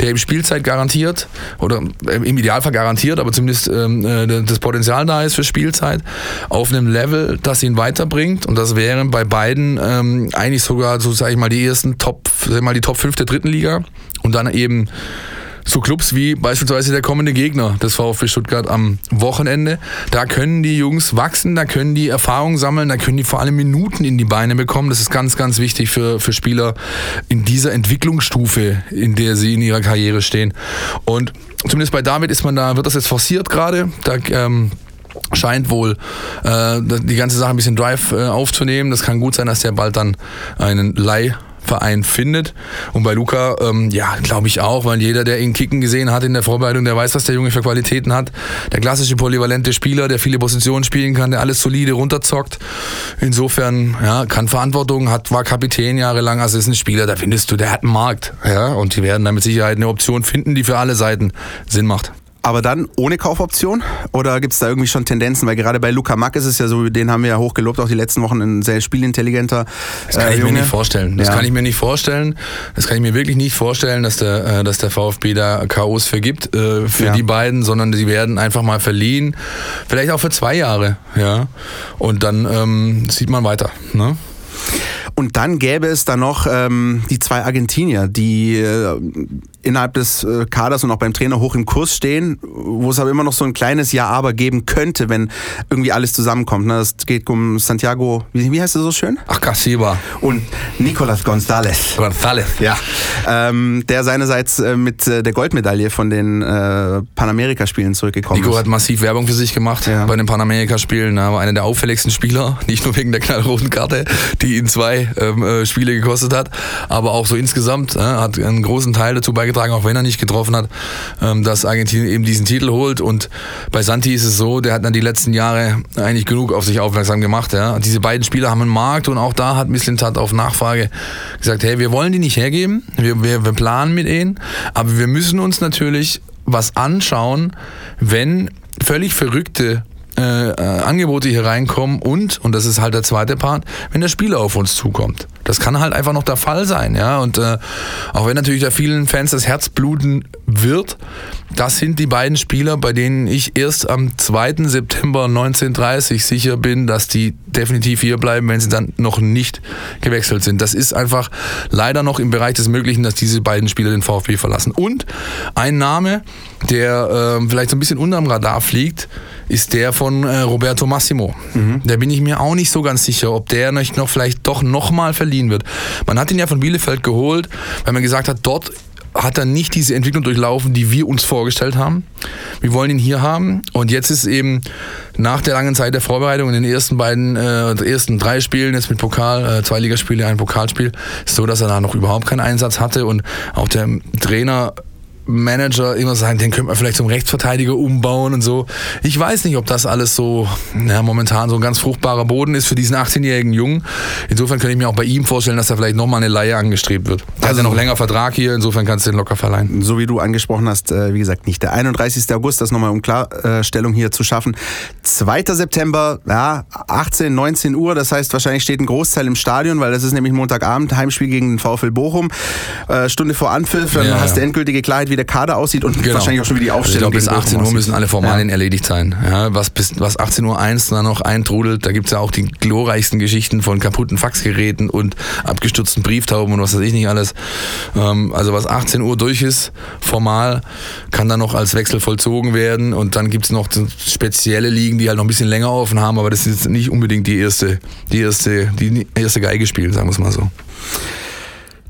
der ihm Spielzeit garantiert oder im Idealfall garantiert, aber zumindest ähm, äh, das Potenzial da ist für Spielzeit, auf einem Level, das ihn weiterbringt. Und das wären bei beiden ähm, eigentlich sogar, so sage ich mal, die ersten Top, mal die Top 5 der dritten Liga und dann eben so Clubs wie beispielsweise der kommende Gegner des VfB Stuttgart am Wochenende. Da können die Jungs wachsen, da können die Erfahrung sammeln, da können die vor allem Minuten in die Beine bekommen. Das ist ganz, ganz wichtig für, für Spieler in dieser Entwicklungsstufe, in der sie in ihrer Karriere stehen. Und zumindest bei David ist man da, wird das jetzt forciert gerade. Da ähm, scheint wohl äh, die ganze Sache ein bisschen Drive äh, aufzunehmen. Das kann gut sein, dass der bald dann einen Leih Verein findet. Und bei Luca, ähm, ja, glaube ich auch, weil jeder, der ihn kicken gesehen hat in der Vorbereitung, der weiß, was der Junge für Qualitäten hat. Der klassische polyvalente Spieler, der viele Positionen spielen kann, der alles solide runterzockt. Insofern, ja, kann Verantwortung, hat, war Kapitän jahrelang, also ist ein Spieler, da findest du, der hat einen Markt. Ja, und die werden da mit Sicherheit eine Option finden, die für alle Seiten Sinn macht aber dann ohne Kaufoption? Oder gibt es da irgendwie schon Tendenzen? Weil gerade bei Luca Mack ist es ja so, den haben wir ja hochgelobt, auch die letzten Wochen, ein sehr spielintelligenter. Das kann äh, ich Junge. mir nicht vorstellen. Das ja. kann ich mir nicht vorstellen. Das kann ich mir wirklich nicht vorstellen, dass der, äh, dass der VfB da Chaos vergibt äh, für ja. die beiden, sondern sie werden einfach mal verliehen. Vielleicht auch für zwei Jahre. Ja. Und dann ähm, sieht man weiter. Ne? Und dann gäbe es da noch ähm, die zwei Argentinier, die äh, innerhalb des äh, Kaders und auch beim Trainer hoch im Kurs stehen, wo es aber immer noch so ein kleines Ja-Aber geben könnte, wenn irgendwie alles zusammenkommt. Ne? Das geht um Santiago, wie, wie heißt er so schön? Ach, Casiba. Und Nicolas González. González. Ja. Ähm, der seinerseits äh, mit äh, der Goldmedaille von den äh, Panamerikaspielen zurückgekommen Nico ist. hat massiv Werbung für sich gemacht ja. bei den Panamerikaspielen. Er war einer der auffälligsten Spieler, [LAUGHS] nicht nur wegen der knallroten Karte, die ihn zwei ähm, äh, Spiele gekostet hat, aber auch so insgesamt hat einen großen Teil dazu beigetragen, beigetragen, auch wenn er nicht getroffen hat, ähm, dass Argentinien eben diesen Titel holt. Und bei Santi ist es so, der hat dann die letzten Jahre eigentlich genug auf sich aufmerksam gemacht. Ja. Diese beiden Spieler haben einen Markt und auch da hat Mislintat auf Nachfrage gesagt, hey, wir wollen die nicht hergeben, wir, wir, wir planen mit ihnen, aber wir müssen uns natürlich was anschauen, wenn völlig verrückte äh, äh, Angebote hier reinkommen und, und das ist halt der zweite Part, wenn der Spieler auf uns zukommt. Das kann halt einfach noch der Fall sein, ja. Und äh, auch wenn natürlich da vielen Fans das Herz bluten wird, das sind die beiden Spieler, bei denen ich erst am 2. September 1930 sicher bin, dass die definitiv hier bleiben, wenn sie dann noch nicht gewechselt sind. Das ist einfach leider noch im Bereich des Möglichen, dass diese beiden Spieler den VfB verlassen. Und ein Name, der äh, vielleicht so ein bisschen unterm Radar fliegt, ist der von äh, Roberto Massimo. Mhm. Da bin ich mir auch nicht so ganz sicher, ob der nicht noch vielleicht doch nochmal verliehen wird. Man hat ihn ja von Bielefeld geholt, weil man gesagt hat, dort hat er nicht diese Entwicklung durchlaufen, die wir uns vorgestellt haben. Wir wollen ihn hier haben. Und jetzt ist eben nach der langen Zeit der Vorbereitung in den ersten beiden, äh, ersten drei Spielen, jetzt mit Pokal, äh, zwei Ligaspiele, ein Pokalspiel, so, dass er da noch überhaupt keinen Einsatz hatte und auch der Trainer Manager immer sagen, den könnte man vielleicht zum Rechtsverteidiger umbauen und so. Ich weiß nicht, ob das alles so ja, momentan so ein ganz fruchtbarer Boden ist für diesen 18-jährigen Jungen. Insofern könnte ich mir auch bei ihm vorstellen, dass da vielleicht nochmal eine Leihe angestrebt wird. Er also, hat ja noch länger Vertrag hier, insofern kannst du den locker verleihen. So wie du angesprochen hast, äh, wie gesagt, nicht der 31. August, das nochmal um Klarstellung hier zu schaffen. 2. September, ja, 18, 19 Uhr, das heißt wahrscheinlich steht ein Großteil im Stadion, weil das ist nämlich Montagabend, Heimspiel gegen den VfL Bochum. Äh, Stunde vor Anpfiff, dann ja, hast du endgültige Klarheit, wie der Kader aussieht und genau. wahrscheinlich auch schon wieder die Aufstellung. Also ich glaube, bis 18 Uhr müssen alle Formalien ja. erledigt sein. Ja, was, bis, was 18 Uhr 1 dann noch eintrudelt, da gibt es ja auch die glorreichsten Geschichten von kaputten Faxgeräten und abgestürzten Brieftauben und was weiß ich nicht alles. Ähm, also was 18 Uhr durch ist, formal, kann dann noch als Wechsel vollzogen werden und dann gibt es noch spezielle Ligen, die halt noch ein bisschen länger offen haben, aber das ist nicht unbedingt die erste, die erste, die erste Geige spielen, sagen wir es mal so.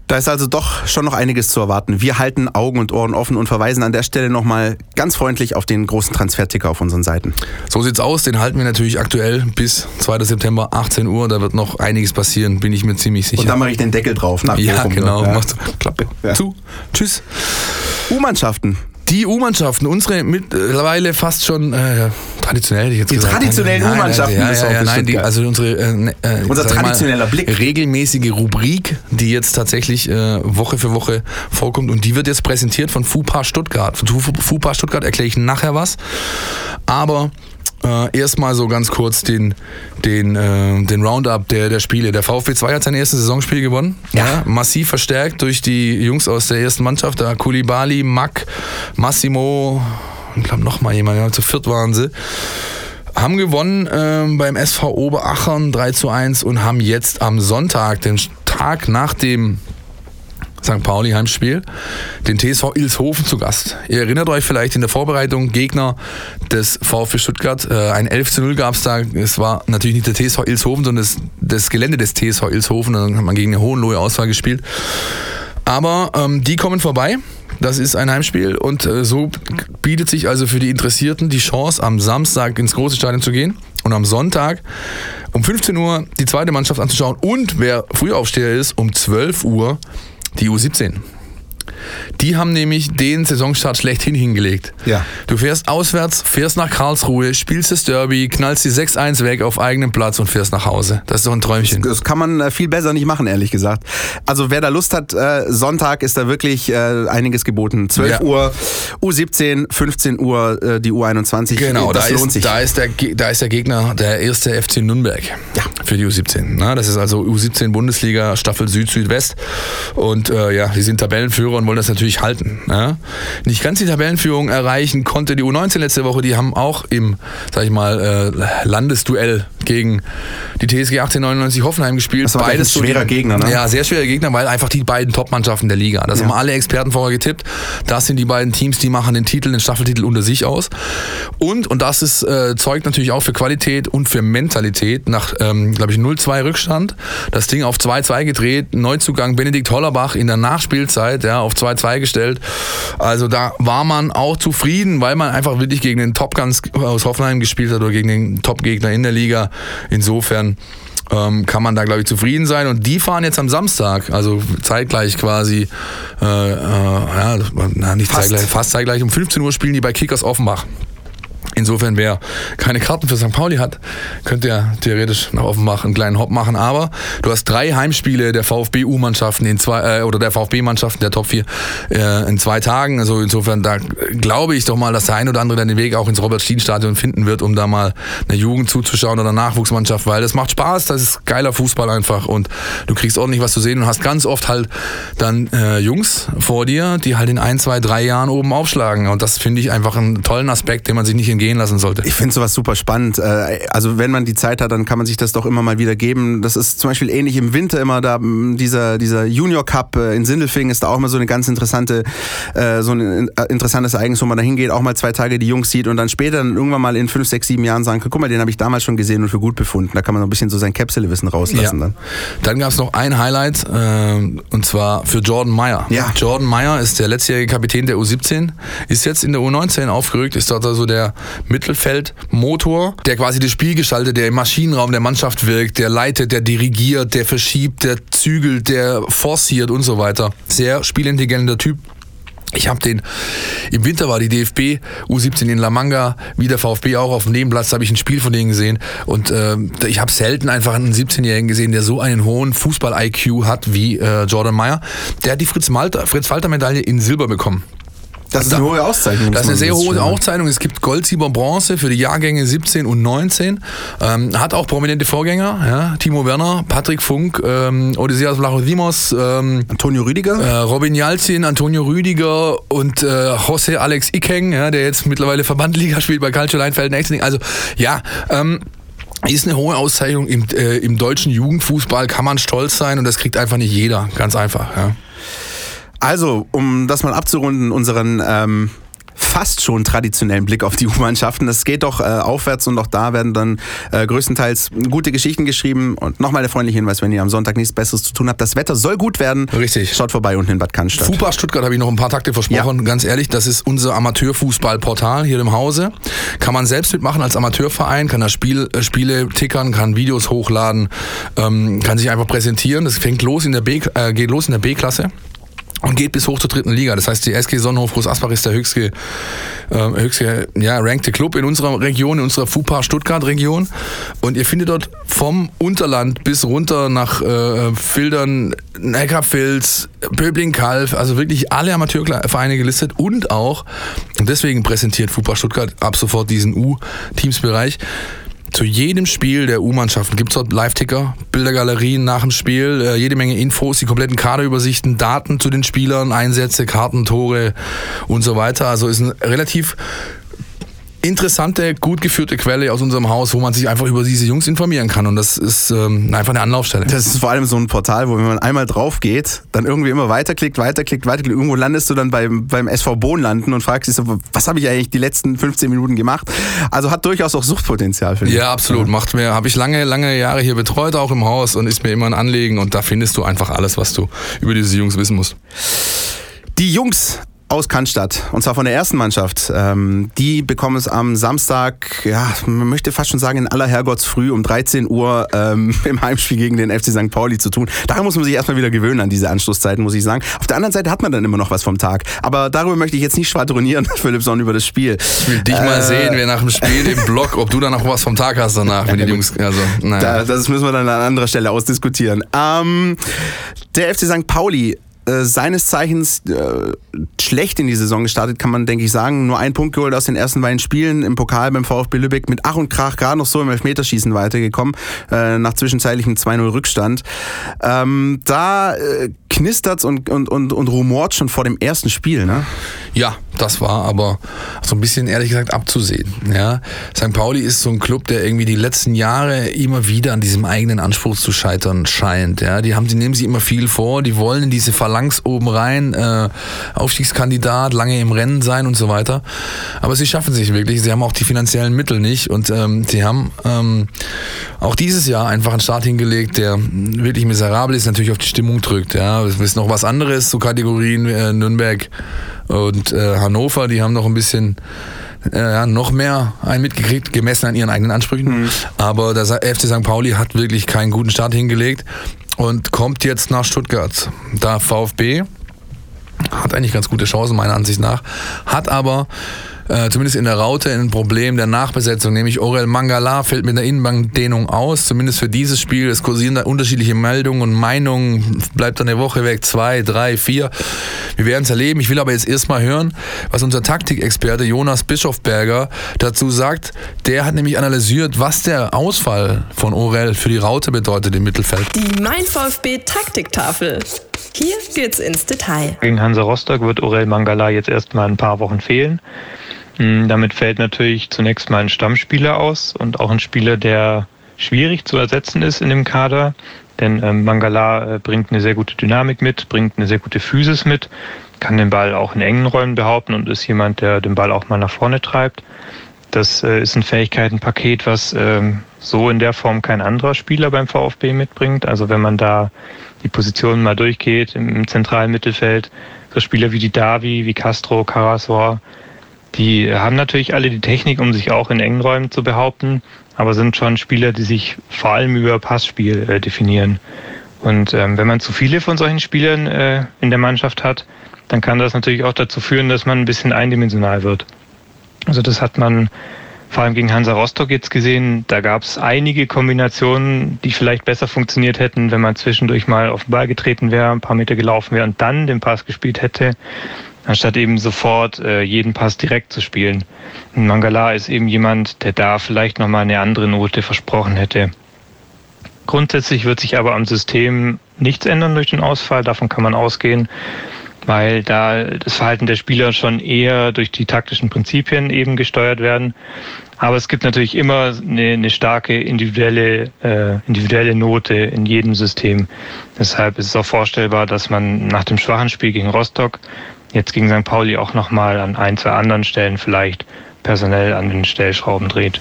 Da ist also doch schon noch einiges zu erwarten. Wir halten Augen und Ohren offen und verweisen an der Stelle nochmal ganz freundlich auf den großen Transferticker auf unseren Seiten. So sieht's aus. Den halten wir natürlich aktuell bis 2. September 18 Uhr. Da wird noch einiges passieren, bin ich mir ziemlich sicher. Und dann mache ich den Deckel drauf. Nach ja, Bochum, genau. Ja. Machst Klappe ja. zu. Tschüss. U-Mannschaften. Die U-Mannschaften, unsere mittlerweile fast schon äh, traditionell, hätte ich jetzt die gesagt. traditionellen U-Mannschaften. Ja, ja, ja, nein, die, also unsere äh, äh, unser traditioneller mal, Blick, regelmäßige Rubrik, die jetzt tatsächlich äh, Woche für Woche vorkommt und die wird jetzt präsentiert von FUPA Stuttgart. Von FUPA Stuttgart erkläre ich nachher was, aber äh, erstmal so ganz kurz den, den, äh, den Roundup der, der Spiele. Der VfB 2 hat sein erstes Saisonspiel gewonnen. Ja. ja. massiv verstärkt durch die Jungs aus der ersten Mannschaft. Da Kulibali, Mack, Massimo, ich glaube nochmal jemand, ja, zu viert waren sie. Haben gewonnen ähm, beim SV Oberachern 3 zu 1 und haben jetzt am Sonntag, den Tag nach dem St. Pauli Heimspiel, den TSV Ilshofen zu Gast. Ihr erinnert euch vielleicht in der Vorbereitung, Gegner des VfB Stuttgart, äh, ein 11 zu 0 gab es da. Es war natürlich nicht der TSV Ilshofen, sondern das, das Gelände des TSV Ilshofen. Dann hat man gegen eine Hohenlohe Auswahl gespielt. Aber ähm, die kommen vorbei Das ist ein Heimspiel und äh, so bietet sich also für die Interessierten die Chance, am Samstag ins große Stadion zu gehen und am Sonntag um 15 Uhr die zweite Mannschaft anzuschauen und wer Frühaufsteher ist, um 12 Uhr die U17. Die haben nämlich den Saisonstart schlechthin hingelegt. Ja. Du fährst auswärts, fährst nach Karlsruhe, spielst das Derby, knallst die 6-1 weg auf eigenem Platz und fährst nach Hause. Das ist doch ein Träumchen. Das kann man äh, viel besser nicht machen, ehrlich gesagt. Also wer da Lust hat, äh, Sonntag ist da wirklich äh, einiges geboten. 12 Ja. Uhr, U17, 15 Uhr die U21. Genau, das da lohnt ist, sich. da, ist der, da ist der Gegner der erste FC Nürnberg Ja. für die U17. Na, das ist also U17 Bundesliga Staffel Süd-Südwest. Und äh, ja, die sind Tabellenführer und wollen das natürlich halten. Ja. Nicht ganz die Tabellenführung erreichen konnte die U19 letzte Woche. Die haben auch im, sag ich mal, äh, Landesduell gegen die TSG 1899 Hoffenheim gespielt. Das war gleich ein so schwerer die- Gegner, ne? Ja, sehr schwerer Gegner, weil einfach die beiden Top-Mannschaften der Liga. Das Ja. haben alle Experten vorher getippt. Das sind die beiden Teams, die machen den Titel, den Staffeltitel unter sich aus. Und, und das ist, äh, zeugt natürlich auch für Qualität und für Mentalität. Nach, ähm, glaube ich, 0-2 Rückstand, das Ding auf 2-2 gedreht, Neuzugang Benedikt Hollerbach in der Nachspielzeit ja, auf 2-2 gestellt. Also da war man auch zufrieden, weil man einfach wirklich gegen den Top Guns aus Hoffenheim gespielt hat oder gegen den Top-Gegner in der Liga. Insofern ähm, kann man da, glaube ich, zufrieden sein. Und die fahren jetzt am Samstag, also zeitgleich quasi, äh, äh, ja, na, nicht Fast. zeitgleich, fast zeitgleich, um 15 Uhr spielen die bei Kickers Offenbach. Insofern, wer keine Karten für St. Pauli hat, könnte ja theoretisch nach Offenbach einen kleinen Hopp machen. Aber du hast drei Heimspiele der VfB-U-Mannschaften in zwei äh, oder der VfB-Mannschaften der Top 4 äh, in zwei Tagen. Also insofern, da glaube ich doch mal, dass der ein oder andere dann den Weg auch ins Robert-Stien-Stadion finden wird, um da mal eine Jugend zuzuschauen oder Nachwuchsmannschaft, weil das macht Spaß, das ist geiler Fußball einfach und du kriegst ordentlich was zu sehen und hast ganz oft halt dann äh, Jungs vor dir, die halt in ein, zwei, drei Jahren oben aufschlagen. Und das finde ich einfach einen tollen Aspekt, den man sich nicht entgehen lassen sollte. Ich finde sowas super spannend. Äh, Also wenn man die Zeit hat, dann kann man sich das doch immer mal wieder geben. Das ist zum Beispiel ähnlich im Winter immer da dieser dieser Junior Cup äh, in Sindelfingen ist da auch mal so eine ganz interessante äh, so ein interessantes Ereignis, wo man da hingeht, auch mal zwei Tage die Jungs sieht und dann später dann irgendwann mal in fünf, sechs, sieben Jahren sagen kann, guck mal, den habe ich damals schon gesehen und für gut befunden. Da kann man so ein bisschen so sein Käpselewissen rauslassen dann. Dann gab es noch ein Highlight, ähm, und zwar für Jordan Meyer. Ja. Jordan Meyer ist der letztjährige Kapitän der U17, ist jetzt in der U19 aufgerückt, ist dort also der Mittelfeldmotor, der quasi das Spiel gestaltet, der im Maschinenraum der Mannschaft wirkt, der leitet, der dirigiert, der verschiebt, der zügelt, der forciert und so weiter. Sehr spielintelligenter Typ. Ich habe den, im Winter war die DFB U17 in La Manga, wie der VfB auch auf dem Nebenplatz, da habe ich ein Spiel von denen gesehen und ähm, ich habe selten einfach einen 17-Jährigen gesehen, der so einen hohen Fußball-IQ hat wie äh, Jordan Meyer. Der hat die Fritz-Walter-Medaille in Silber bekommen. Das ist eine hohe Auszeichnung. Das ist eine sehr hohe. Auszeichnung. Es gibt Gold, Silber, Bronze für die Jahrgänge 17 und 19. Ähm, hat auch prominente Vorgänger. Ja? Timo Werner, Patrick Funk, ähm, Odysseas Vlachodimos, ähm, Antonio Rüdiger? äh, Robin Jalzin, Antonio Rüdiger und äh, José Alex Ikeng, ja, der jetzt mittlerweile Verbandliga [LAUGHS] spielt bei Calcio Leinfelden Exeting. Also ja, ähm, ist eine hohe Auszeichnung im, äh, im deutschen Jugendfußball, kann man stolz sein und das kriegt einfach nicht jeder, ganz einfach. Ja. Also, um das mal abzurunden, unseren ähm, fast schon traditionellen Blick auf die U-Mannschaften. Das geht doch äh, aufwärts und auch da werden dann äh, größtenteils gute Geschichten geschrieben. Und nochmal der freundliche Hinweis, wenn ihr am Sonntag nichts Besseres zu tun habt, das Wetter soll gut werden. Richtig. Schaut vorbei unten in Bad Cannstatt. FUPA Stuttgart habe ich noch ein paar Takte versprochen. Ganz ehrlich, das ist unser Amateurfußballportal hier im Hause. Kann man selbst mitmachen als Amateurverein, kann da Spiel, äh, Spiele tickern, kann Videos hochladen, ähm, kann sich einfach präsentieren. Das fängt los in der B, äh, geht los in der B-Klasse. Und geht bis hoch zur dritten Liga. Das heißt, die SG Sonnenhof Groß Asbach ist der höchste, äh, höchste ja, rankte Club in unserer Region, in unserer FUPA Stuttgart-Region. Und ihr findet dort vom Unterland bis runter nach äh, Fildern, Neckarfils, Böbling-Kalf, also wirklich alle Amateurvereine gelistet und auch, und deswegen präsentiert FUPA Stuttgart ab sofort diesen U-Teamsbereich. Zu jedem Spiel der U-Mannschaften gibt es dort Live-Ticker, Bildergalerien nach dem Spiel, äh, jede Menge Infos, die kompletten Kaderübersichten, Daten zu den Spielern, Einsätze, Karten, Tore und so weiter. Also ist ein relativ interessante, gut geführte Quelle aus unserem Haus, wo man sich einfach über diese Jungs informieren kann. Und das ist ähm, einfach eine Anlaufstelle. Das ist vor allem so ein Portal, wo wenn man einmal drauf geht, dann irgendwie immer weiterklickt, weiterklickt, weiterklickt. Irgendwo landest du dann beim, beim SV Bohn landen und fragst dich so, was habe ich eigentlich die letzten 15 Minuten gemacht? Also hat durchaus auch Suchtpotenzial, finde ich. Ja, absolut. Macht mir, habe ich lange, lange Jahre hier betreut, auch im Haus und ist mir immer ein Anliegen. Und da findest du einfach alles, was du über diese Jungs wissen musst. Die Jungs aus Cannstatt, und zwar von der ersten Mannschaft. Ähm, die bekommen es am Samstag, ja, man möchte fast schon sagen, in aller Herrgottsfrüh um 13 Uhr ähm, [LAUGHS] im Heimspiel gegen den FC St. Pauli zu tun. Daran muss man sich erstmal wieder gewöhnen an diese Anschlusszeiten, muss ich sagen. Auf der anderen Seite hat man dann immer noch was vom Tag. Aber darüber möchte ich jetzt nicht schwadronieren, [LAUGHS] Philippson, über das Spiel. Ich will dich äh, mal sehen, wer nach dem Spiel im Blog, ob du da noch was vom Tag hast danach, wenn die Jungs, also, naja. Da, das müssen wir dann an anderer Stelle ausdiskutieren. Ähm, der FC St. Pauli äh, seines Zeichens äh, schlecht in die Saison gestartet, kann man denke ich sagen. Nur ein Punkt geholt aus den ersten beiden Spielen im Pokal beim VfB Lübeck mit Ach und Krach gerade noch so im Elfmeterschießen weitergekommen, äh, nach zwischenzeitlichem 2-0 Rückstand. Ähm, da äh, knistert und, und, und, und rumort schon vor dem ersten Spiel, ne? Ja, das war aber so ein bisschen ehrlich gesagt abzusehen. Ja, St. Pauli ist so ein Club, der irgendwie die letzten Jahre immer wieder an diesem eigenen Anspruch zu scheitern scheint. Ja, die haben, die nehmen sich immer viel vor, die wollen in diese Phalanx oben rein, äh, Aufstiegskandidat, lange im Rennen sein und so weiter. Aber sie schaffen sich wirklich. Sie haben auch die finanziellen Mittel nicht und ähm, sie haben ähm, auch dieses Jahr einfach einen Start hingelegt, der wirklich miserabel ist, natürlich auf die Stimmung drückt. Ja, es ist noch was anderes zu Kategorien äh, Nürnberg und äh, Hannover, die haben noch ein bisschen äh, noch mehr ein mitgekriegt, gemessen an ihren eigenen Ansprüchen. Mhm. Aber der FC St. Pauli hat wirklich keinen guten Start hingelegt und kommt jetzt nach Stuttgart. Da VfB hat eigentlich ganz gute Chancen, meiner Ansicht nach, hat aber äh, zumindest in der Raute ein Problem der Nachbesetzung, nämlich Orel Mangala fällt mit einer Innenbankdehnung aus, zumindest für dieses Spiel. Es kursieren da unterschiedliche Meldungen und Meinungen, bleibt dann eine Woche weg, zwei, drei, vier. Wir werden es erleben. Ich will aber jetzt erstmal hören, was unser Taktikexperte Jonas Bischofberger dazu sagt. Der hat nämlich analysiert, was der Ausfall von Orel für die Raute bedeutet im Mittelfeld. Die Mein VfB Taktiktafel. Hier geht's ins Detail. Gegen Hansa Rostock wird Orel Mangala jetzt erstmal ein paar Wochen fehlen. Hm, damit fällt natürlich zunächst mal ein Stammspieler aus und auch ein Spieler, der schwierig zu ersetzen ist in dem Kader. Denn ähm, Mangala äh, bringt eine sehr gute Dynamik mit, bringt eine sehr gute Physis mit, kann den Ball auch in engen Räumen behaupten und ist jemand, der den Ball auch mal nach vorne treibt. Das äh, ist ein Fähigkeitenpaket, was ähm, so in der Form kein anderer Spieler beim VfB mitbringt. Also wenn man da die Positionen mal durchgeht im, im zentralen Mittelfeld, so Spieler wie die Davi, wie Castro, Carasor, die haben natürlich alle die Technik, um sich auch in engen Räumen zu behaupten, aber sind schon Spieler, die sich vor allem über Passspiel äh, definieren. Und ähm, wenn man zu viele von solchen Spielern äh, in der Mannschaft hat, dann kann das natürlich auch dazu führen, dass man ein bisschen eindimensional wird. Also das hat man vor allem gegen Hansa Rostock jetzt gesehen. Da gab es einige Kombinationen, die vielleicht besser funktioniert hätten, wenn man zwischendurch mal auf den Ball getreten wäre, ein paar Meter gelaufen wäre und dann den Pass gespielt hätte anstatt eben sofort äh, jeden Pass direkt zu spielen. Und Mangala ist eben jemand, der da vielleicht nochmal eine andere Note versprochen hätte. Grundsätzlich wird sich aber am System nichts ändern durch den Ausfall, davon kann man ausgehen, weil da das Verhalten der Spieler schon eher durch die taktischen Prinzipien eben gesteuert werden. Aber es gibt natürlich immer eine, eine starke individuelle, äh, individuelle Note in jedem System. Deshalb ist es auch vorstellbar, dass man nach dem schwachen Spiel gegen Rostock jetzt gegen St. Pauli auch nochmal an ein, zwei anderen Stellen vielleicht personell an den Stellschrauben dreht.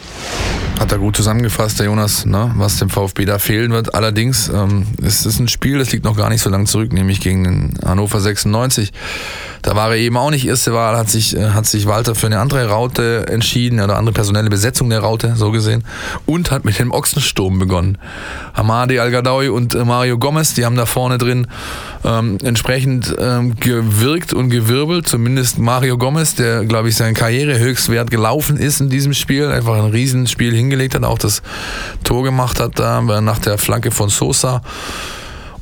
Hat er gut zusammengefasst, der Jonas, ne, was dem VfB da fehlen wird. Allerdings ähm, es ein Spiel, das liegt noch gar nicht so lange zurück, nämlich gegen den Hannover 96. Da war er eben auch nicht erste Wahl, hat sich, äh, hat sich Walter für eine andere Raute entschieden, oder andere personelle Besetzung der Raute, so gesehen, und hat mit dem Ochsensturm begonnen. Hamadi Al-Gadawi und äh, Mario Gomez, die haben da vorne drin ähm, entsprechend ähm, gewirkt und gewirbelt, zumindest Mario Gomez, der, glaube ich, seinen Karrierehöchstwert gelaufen ist in diesem Spiel, einfach ein Riesenspiel hingelegt hat, auch das Tor gemacht hat da nach der Flanke von Sosa.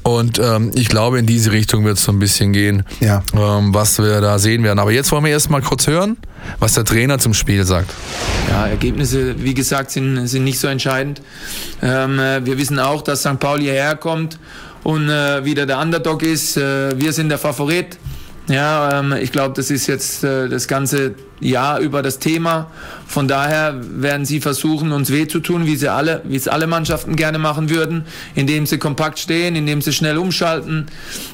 Und ähm, ich glaube, in diese Richtung wird es so ein bisschen gehen, ja. ähm, was wir da sehen werden. Aber jetzt wollen wir erst mal kurz hören, was der Trainer zum Spiel sagt. Ja, Ergebnisse, wie gesagt, sind, sind nicht so entscheidend. Ähm, äh, wir wissen auch, dass St. Pauli hierher kommt und äh, wieder der Underdog ist. Äh, wir sind der Favorit. Ja, ähm, ich glaube, das ist jetzt äh, das ganze Jahr über das Thema. Von daher werden sie versuchen, uns weh zu tun, wie sie alle, wie es alle Mannschaften gerne machen würden, indem sie kompakt stehen, indem sie schnell umschalten.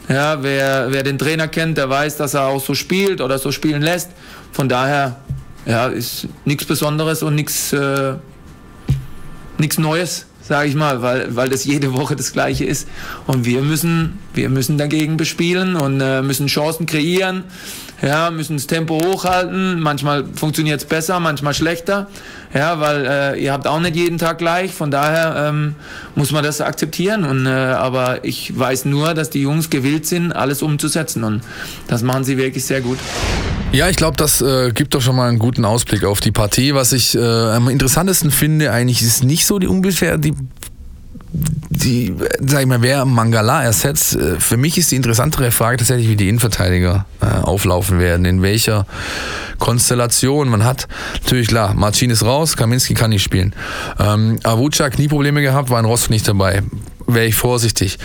Ja, wer, wer den Trainer kennt, der weiß, dass er auch so spielt oder so spielen lässt. Von daher ja, ist nichts Besonderes und nichts äh, nichts Neues, sage ich mal, weil, weil das jede Woche das Gleiche ist. Und wir müssen, wir müssen dagegen bespielen und äh, müssen Chancen kreieren, ja, müssen das Tempo hochhalten. Manchmal funktioniert es besser, manchmal schlechter, ja, weil äh, ihr habt auch nicht jeden Tag gleich. Von daher ähm, muss man das akzeptieren. Und, äh, aber ich weiß nur, dass die Jungs gewillt sind, alles umzusetzen und das machen sie wirklich sehr gut. Ja, ich glaube, das äh, gibt doch schon mal einen guten Ausblick auf die Partie. Was ich äh, am interessantesten finde, eigentlich ist nicht so die ungefähr die die, sag ich mal, wer Mangala ersetzt, äh, für mich ist die interessantere Frage tatsächlich, wie die Innenverteidiger äh, auflaufen werden, in welcher Konstellation. Man hat natürlich klar, Marcin ist raus, Kaminski kann nicht spielen. Ähm, Avuca Knieprobleme gehabt, war in Rostock nicht dabei wäre ich vorsichtig.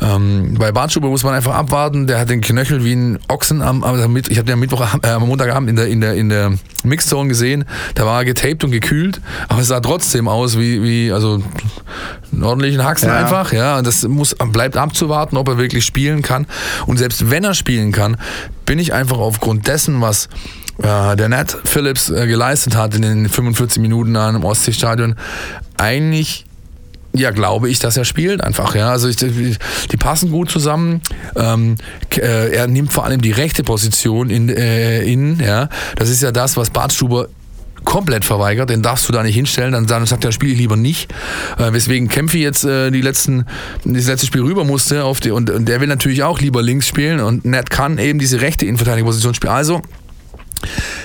Ähm, bei Bartschuber muss man einfach abwarten. Der hat den Knöchel wie ein Ochsen am, am ich habe den am Mittwoch, äh, am Montagabend in der, in der, in der Mixzone gesehen. Da war er getaped und gekühlt, aber es sah trotzdem aus wie, wie also einen ordentlichen Haxen ja. einfach. Ja, das muss, bleibt abzuwarten, ob er wirklich spielen kann. Und selbst wenn er spielen kann, bin ich einfach aufgrund dessen, was äh, der Nat Phillips äh, geleistet hat in den 45 Minuten an dem Ostseestadion, eigentlich ja, glaube ich, dass er spielt einfach. Ja, also ich, die passen gut zusammen. Ähm, äh, er nimmt vor allem die rechte Position in, äh, in ja. Das ist ja das, was Bartstuber komplett verweigert, den darfst du da nicht hinstellen, dann, dann sagt er, spiele ich lieber nicht. Äh, weswegen Kämpfe jetzt äh, die letzten, das letzte Spiel rüber musste auf die, und, und der will natürlich auch lieber links spielen und Ned kann eben diese rechte Innenverteidigungsposition spielen. Also,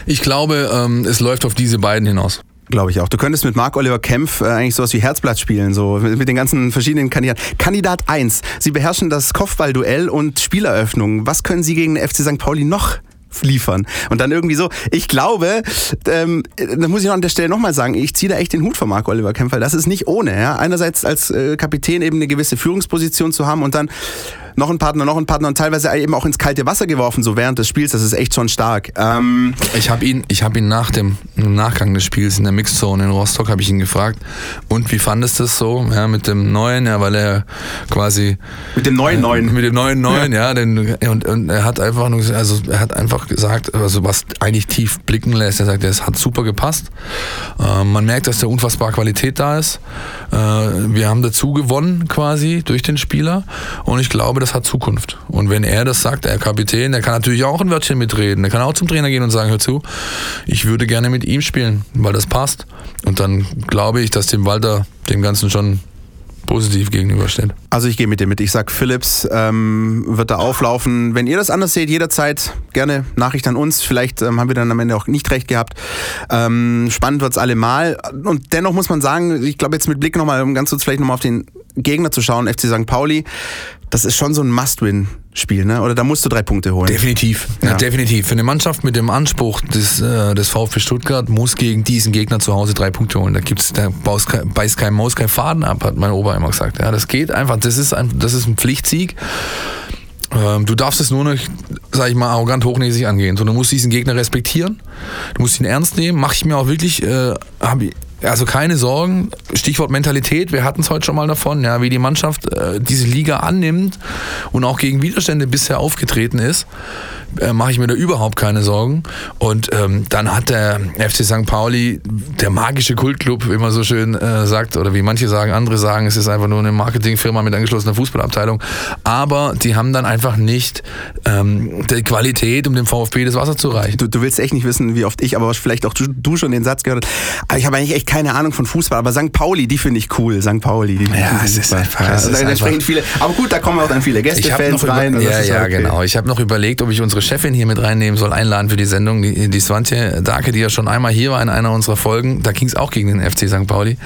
ich glaube, ähm, es läuft auf diese beiden hinaus. Glaube ich auch. Du könntest mit Marc-Oliver Kempf äh, eigentlich sowas wie Herzblatt spielen, so mit, den ganzen verschiedenen Kandidaten. Kandidat 1. Sie beherrschen das Kopfballduell und Spieleröffnung. Was können Sie gegen den FC St. Pauli noch liefern. Und dann irgendwie so, ich glaube, ähm, da muss ich noch an der Stelle nochmal sagen, ich ziehe da echt den Hut von Marc Oliver Kempf, weil das ist nicht ohne. Ja? Einerseits als äh, Kapitän eben eine gewisse Führungsposition zu haben und dann noch ein Partner, noch ein Partner und teilweise eben auch ins kalte Wasser geworfen, so während des Spiels. Das ist echt schon stark. Ähm ich habe ihn, ich habe ihn nach dem Nachgang des Spiels in der Mixzone in Rostock habe ich ihn gefragt. Und wie fandest du das so, ja, mit dem neuen, ja, weil er quasi mit dem neuen neuen, äh, mit dem neuen neuen, ja, ja den, und, und er hat einfach nur, also er hat einfach gesagt, also was eigentlich tief blicken lässt. Er sagt, es hat super gepasst. Äh, man merkt, dass da unfassbar Qualität da ist. Äh, wir haben dazu gewonnen quasi durch den Spieler und ich glaube, das hat Zukunft. Und wenn er das sagt, der Kapitän, der kann natürlich auch ein Wörtchen mitreden. Der kann auch zum Trainer gehen und sagen, hör zu, ich würde gerne mit ihm spielen, weil das passt. Und dann glaube ich, dass dem Walter dem Ganzen schon positiv gegenübersteht. Also ich gehe mit dir mit. Ich sag, Philips ähm, wird da auflaufen. Wenn ihr das anders seht, jederzeit gerne Nachricht an uns. Vielleicht ähm, haben wir dann am Ende auch nicht recht gehabt. Ähm, spannend wird's allemal. Und dennoch muss man sagen, ich glaube jetzt mit Blick nochmal, um ganz kurz vielleicht nochmal auf den Gegner zu schauen, FC St. Pauli, das ist schon so ein Must-Win. Spiel, ne? Oder da musst du drei Punkte holen. Definitiv, ja. ja definitiv. Für eine Mannschaft mit dem Anspruch des, äh, des VfB Stuttgart muss gegen diesen Gegner zu Hause drei Punkte holen. Da gibt's, da beißt kein Maus kein Faden ab, hat mein Opa immer gesagt. Ja, das geht einfach. Das ist ein, das ist ein Pflichtsieg. Ähm, du darfst es nur nicht, sag ich mal, arrogant hochnäsig angehen, sondern du musst diesen Gegner respektieren. Du musst ihn ernst nehmen. Mache ich mir auch wirklich, äh, habe also keine Sorgen. Stichwort Mentalität, wir hatten es heute schon mal davon, ja, wie die Mannschaft äh, diese Liga annimmt und auch gegen Widerstände bisher aufgetreten ist äh, mache ich mir da überhaupt keine Sorgen. Und ähm, dann hat der FC St. Pauli, der magische Kultclub, wie man so schön äh, sagt, oder wie manche sagen, andere sagen, es ist einfach nur eine Marketingfirma mit angeschlossener Fußballabteilung. Aber die haben dann einfach nicht ähm, die Qualität, um dem VfB das Wasser zu reichen. Du, du willst echt nicht wissen, wie oft ich, aber vielleicht auch du, du schon den Satz gehört hast. Ich habe eigentlich echt keine Ahnung von Fußball, aber St. Pauli, die finde ich cool. St. Pauli, die Ja, es ist einfach. Ja, es ist einfach viele, aber gut, da kommen auch dann viele Gästefans rein. Über, ja, ja, okay. genau. Ich habe noch überlegt, ob ich unsere Chefin hier mit reinnehmen soll, einladen für die Sendung, die, die Swantje Dake, die ja schon einmal hier war in einer unserer Folgen. Da ging es auch gegen den FC St. Pauli.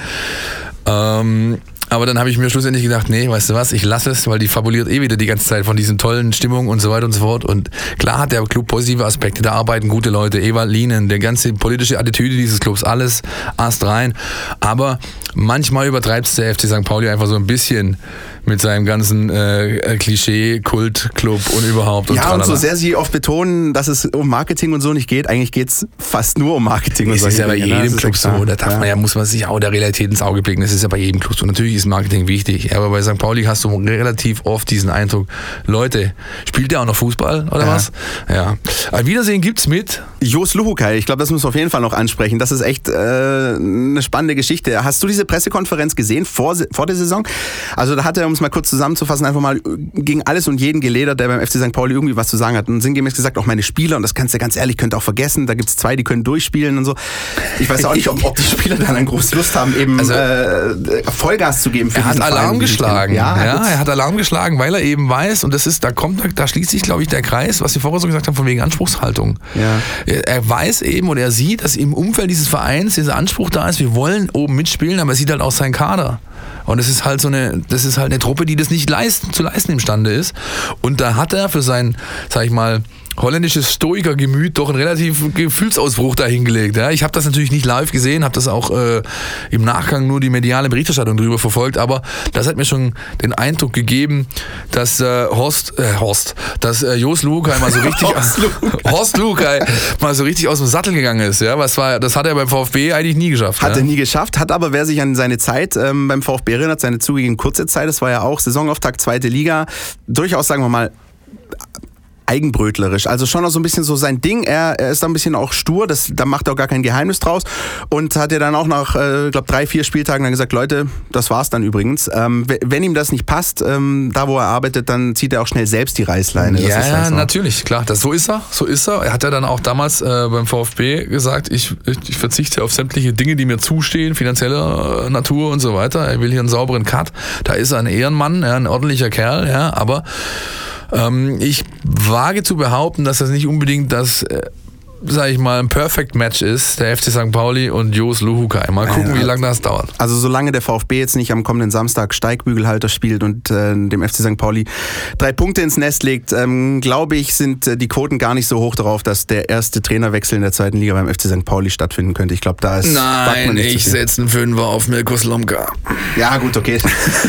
Ähm, aber dann habe ich mir schlussendlich gedacht, nee, weißt du was, ich lasse es, weil die fabuliert eh wieder die ganze Zeit von diesen tollen Stimmungen und so weiter und so fort. Und klar hat der Club positive Aspekte, da arbeiten gute Leute, Eva Lienen, der ganze politische Attitüde dieses Clubs, alles Ast rein. Aber manchmal übertreibt es der FC St. Pauli einfach so ein bisschen mit seinem ganzen äh, Klischee, Kult, Club und überhaupt. Und ja, tralala. und so sehr sie oft betonen, dass es um Marketing und so nicht geht, eigentlich geht es fast nur um Marketing. Es ist ja bei jedem Club so, da darf ja. man ja, muss man sich auch der Realität ins Auge blicken, das ist ja bei jedem Club so. Natürlich ist Marketing wichtig. Aber bei St. Pauli hast du relativ oft diesen Eindruck, Leute, spielt der auch noch Fußball oder Ja. was? Ja. Ein Wiedersehen gibt's mit. Jos Luhukai, ich glaube, das müssen wir auf jeden Fall noch ansprechen. Das ist echt äh, eine spannende Geschichte. Hast du diese Pressekonferenz gesehen vor, vor der Saison? Also da hat er, um es mal kurz zusammenzufassen, einfach mal gegen alles und jeden geledert, der beim FC St. Pauli irgendwie was zu sagen hat. Und sinngemäß gesagt, auch meine Spieler, und das kannst du ganz ehrlich, könnt ihr auch vergessen, da gibt's zwei, die können durchspielen und so. Ich weiß auch nicht, ob, ob die Spieler dann eine große Lust haben, eben Also- äh, Vollgas zu geben für Er hat Verein, Alarm sie geschlagen. Ja, Ja, er hat Alarm geschlagen, weil er eben weiß, und das ist, da kommt, da schließt sich, glaube ich, der Kreis, was wir vorher so gesagt haben, von wegen Anspruchshaltung. Ja. Er, er weiß eben und er sieht, dass im Umfeld dieses Vereins dieser Anspruch da ist, wir wollen oben mitspielen, aber er sieht halt auch seinen Kader. Und es ist halt so eine, das ist halt eine Truppe, die das nicht leisten, zu leisten imstande ist. Und da hat er für sein, sag ich mal, holländisches Stoikergemüt doch einen relativ Gefühlsausbruch dahingelegt. Ja, ich habe das natürlich nicht live gesehen, habe das auch äh, im Nachgang nur die mediale Berichterstattung darüber verfolgt, aber das hat mir schon den Eindruck gegeben, dass äh, Horst, äh, Horst, dass äh, Jos Lukai mal so [LAUGHS] richtig, Horst [LAUGHS] Lukai. Horst Lukai mal so richtig aus dem Sattel gegangen ist. Ja, was war, das hat er beim VfB eigentlich nie geschafft. Hat ja? er nie geschafft, hat aber, wer sich an seine Zeit ähm, beim VfB erinnert, seine zugegeben kurze Zeit, das war ja auch Saisonauftakt, zweite Liga, durchaus, sagen wir mal, eigenbrötlerisch. Also schon noch so ein bisschen so sein Ding. Er, er ist da ein bisschen auch stur, das, da macht er auch gar kein Geheimnis draus. Und hat ja dann auch nach, äh, glaube drei, vier Spieltagen dann gesagt, Leute, das war's dann übrigens. Ähm, wenn ihm das nicht passt, ähm, da wo er arbeitet, dann zieht er auch schnell selbst die Reißleine. Das Ja, natürlich, klar. Das, so ist er, so ist er. Er hat ja dann auch damals äh, beim VfB gesagt, ich, ich, ich verzichte auf sämtliche Dinge, die mir zustehen, finanzieller äh, Natur und so weiter. Er will hier einen sauberen Cut. Da ist er ein Ehrenmann, ja, ein ordentlicher Kerl, ja, aber ähm, ich wage zu behaupten, dass das nicht unbedingt das, äh, sag ich mal, ein Perfect Match ist, der FC St. Pauli und Jos Luhukai. Mal gucken, wie lange das dauert. Also solange der VfB jetzt nicht am kommenden Samstag Steigbügelhalter spielt und äh, dem FC St. Pauli drei Punkte ins Nest legt, ähm, glaube ich, sind äh, die Quoten gar nicht so hoch darauf, dass der erste Trainerwechsel in der zweiten Liga beim FC St. Pauli stattfinden könnte. Ich glaube, da ist Nein, ich setze einen Fünfer auf Mirko Slomka. Ja, gut, okay.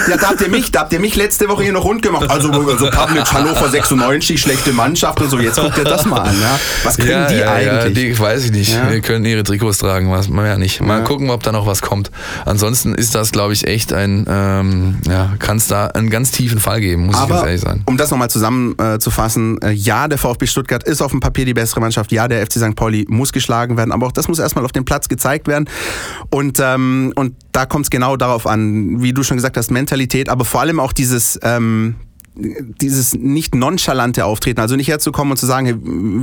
Ja, da habt ihr mich, da habt ihr mich letzte Woche hier noch rund gemacht. Also, also Pavlic, Hannover 96, schlechte Mannschaft und so. Jetzt guckt ihr das mal an. Ja? Was können die eigentlich? die weiß ich nicht. Ja. Wir können ihre Trikots tragen, was man ja nicht. Mal Ja. gucken, ob da noch was kommt. Ansonsten ist das, glaube ich, echt ein, ähm, ja, kann es da einen ganz tiefen Fall geben, muss ich ganz Aber ehrlich sein. um das nochmal zusammenzufassen, äh, ja, der VfB Stuttgart ist auf dem Papier die bessere Mannschaft. Ja, der FC St. Pauli muss geschlagen werden, aber auch das muss erstmal auf dem Platz gezeigt werden. Und, ähm, und da kommt es genau darauf an, wie du schon gesagt hast, Mentalität, aber vor allem auch dieses. Ähm, dieses nicht nonchalante Auftreten, also nicht herzukommen und zu sagen, hey,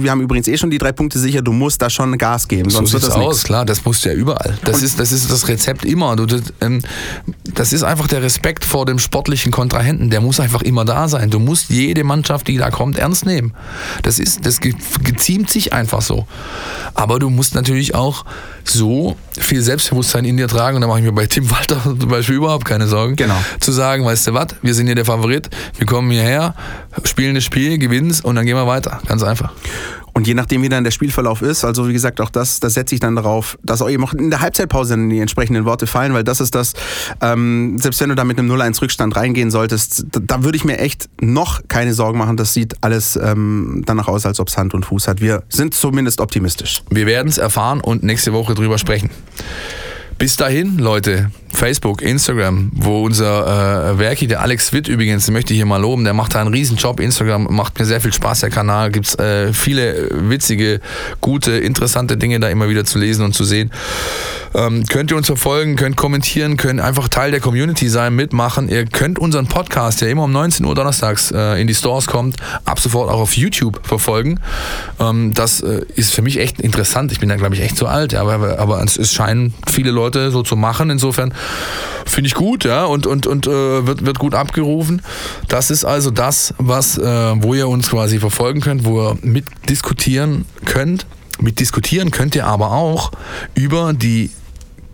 wir haben übrigens eh schon die drei Punkte sicher, du musst da schon Gas geben, So sonst wird sieht's das aus, nichts. klar, das musst du ja überall. Das ist, das ist das Rezept immer. Du, das, ähm, das ist einfach der Respekt vor dem sportlichen Kontrahenten. Der muss einfach immer da sein. Du musst jede Mannschaft, die da kommt, ernst nehmen. Das ist, das ge- geziemt sich einfach so. Aber du musst natürlich auch so viel Selbstbewusstsein in dir tragen, und da mache ich mir bei Tim Walter [LAUGHS] zum Beispiel überhaupt keine Sorgen, Genau. zu sagen, weißt du was, wir sind hier der Favorit, wir kommen hierher, spielen das Spiel, gewinnen es und dann gehen wir weiter. Ganz einfach. Und je nachdem, wie dann der Spielverlauf ist, also wie gesagt, auch das, das setze ich dann darauf, dass auch eben auch in der Halbzeitpause dann die entsprechenden Worte fallen, weil das ist das, ähm, selbst wenn du da mit einem 0-1 Rückstand reingehen solltest, da, da würde ich mir echt noch keine Sorgen machen. Das sieht alles ähm, danach aus, als ob es Hand und Fuß hat. Wir sind zumindest optimistisch. Wir werden es erfahren und nächste Woche drüber sprechen. Bis dahin, Leute, Facebook, Instagram, wo unser äh, Werki, der Alex Witt übrigens, den möchte ich hier mal loben, der macht da einen riesen Job. Instagram macht mir sehr viel Spaß, der Kanal. Gibt's äh, viele witzige, gute, interessante Dinge da immer wieder zu lesen und zu sehen. Ähm, könnt ihr uns verfolgen, könnt kommentieren, könnt einfach Teil der Community sein, mitmachen. Ihr könnt unseren Podcast, der immer um 19 Uhr donnerstags äh, in die Stores kommt, ab sofort auch auf YouTube verfolgen. Ähm, das äh, ist für mich echt interessant. Ich bin da, glaube ich, echt zu alt, ja, aber, aber es, es scheinen viele Leute so zu machen. Insofern finde ich gut, ja, und, und, und äh, wird, wird gut abgerufen. Das ist also das, was, äh, wo ihr uns quasi verfolgen könnt, wo ihr mitdiskutieren könnt. Mit diskutieren könnt ihr aber auch über die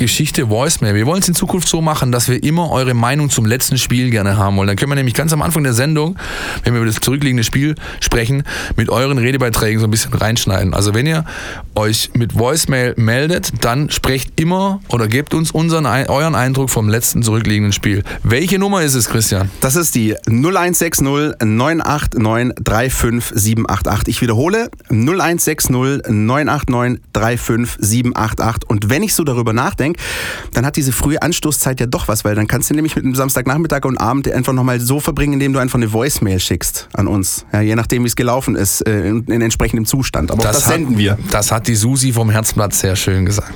Geschichte Voicemail. Wir wollen es in Zukunft so machen, dass wir immer eure Meinung zum letzten Spiel gerne haben wollen. Dann können wir nämlich ganz am Anfang der Sendung, wenn wir über das zurückliegende Spiel sprechen, mit euren Redebeiträgen so ein bisschen reinschneiden. Also wenn ihr euch mit Voicemail meldet, dann sprecht immer oder gebt uns unseren, euren Eindruck vom letzten zurückliegenden Spiel. Welche Nummer ist es, Christian? Das ist die 0160 989 35788. Ich wiederhole, 0160 989 35788. Und wenn ich so darüber nachdenke, Getränk, dann hat diese frühe Anstoßzeit ja doch was, weil dann kannst du nämlich mit einem Samstagnachmittag und Abend einfach nochmal so verbringen, indem du einfach eine Voicemail schickst an uns. Ja, je nachdem, wie es gelaufen ist, äh, in, in entsprechendem Zustand. Aber das, das hat, senden wir. [LAUGHS] Das hat die Susi vom Herzblatt sehr schön gesagt.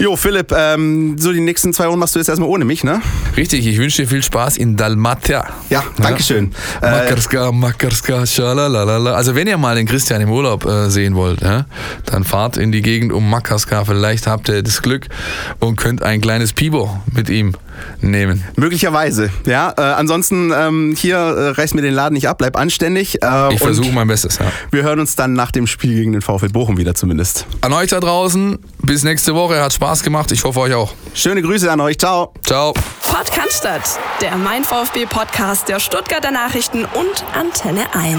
Jo, Philipp, ähm, so die nächsten zwei Wochen machst du jetzt erstmal ohne mich, ne? Richtig, ich wünsche dir viel Spaß in Dalmatia. Ja, Dankeschön. Ja. Äh, Makarska, Makarska, schalalala. Also wenn ihr mal den Christian im Urlaub äh, sehen wollt, ja, dann fahrt in die Gegend um Makarska. Vielleicht habt ihr das Glück und könnt ein kleines Pibo mit ihm nehmen. Möglicherweise, ja. Äh, ansonsten ähm, hier äh, reiß mir den Laden nicht ab, bleib anständig. Äh, ich versuche mein Bestes, ja. Wir hören uns dann nach dem Spiel gegen den VfL Bochum wieder zumindest. An euch da draußen, bis nächste Woche. Hat Spaß gemacht. Ich hoffe euch auch. Schöne Grüße an euch. Ciao. Ciao. Podcast, der Mein VfB Podcast der Stuttgarter Nachrichten und Antenne 1.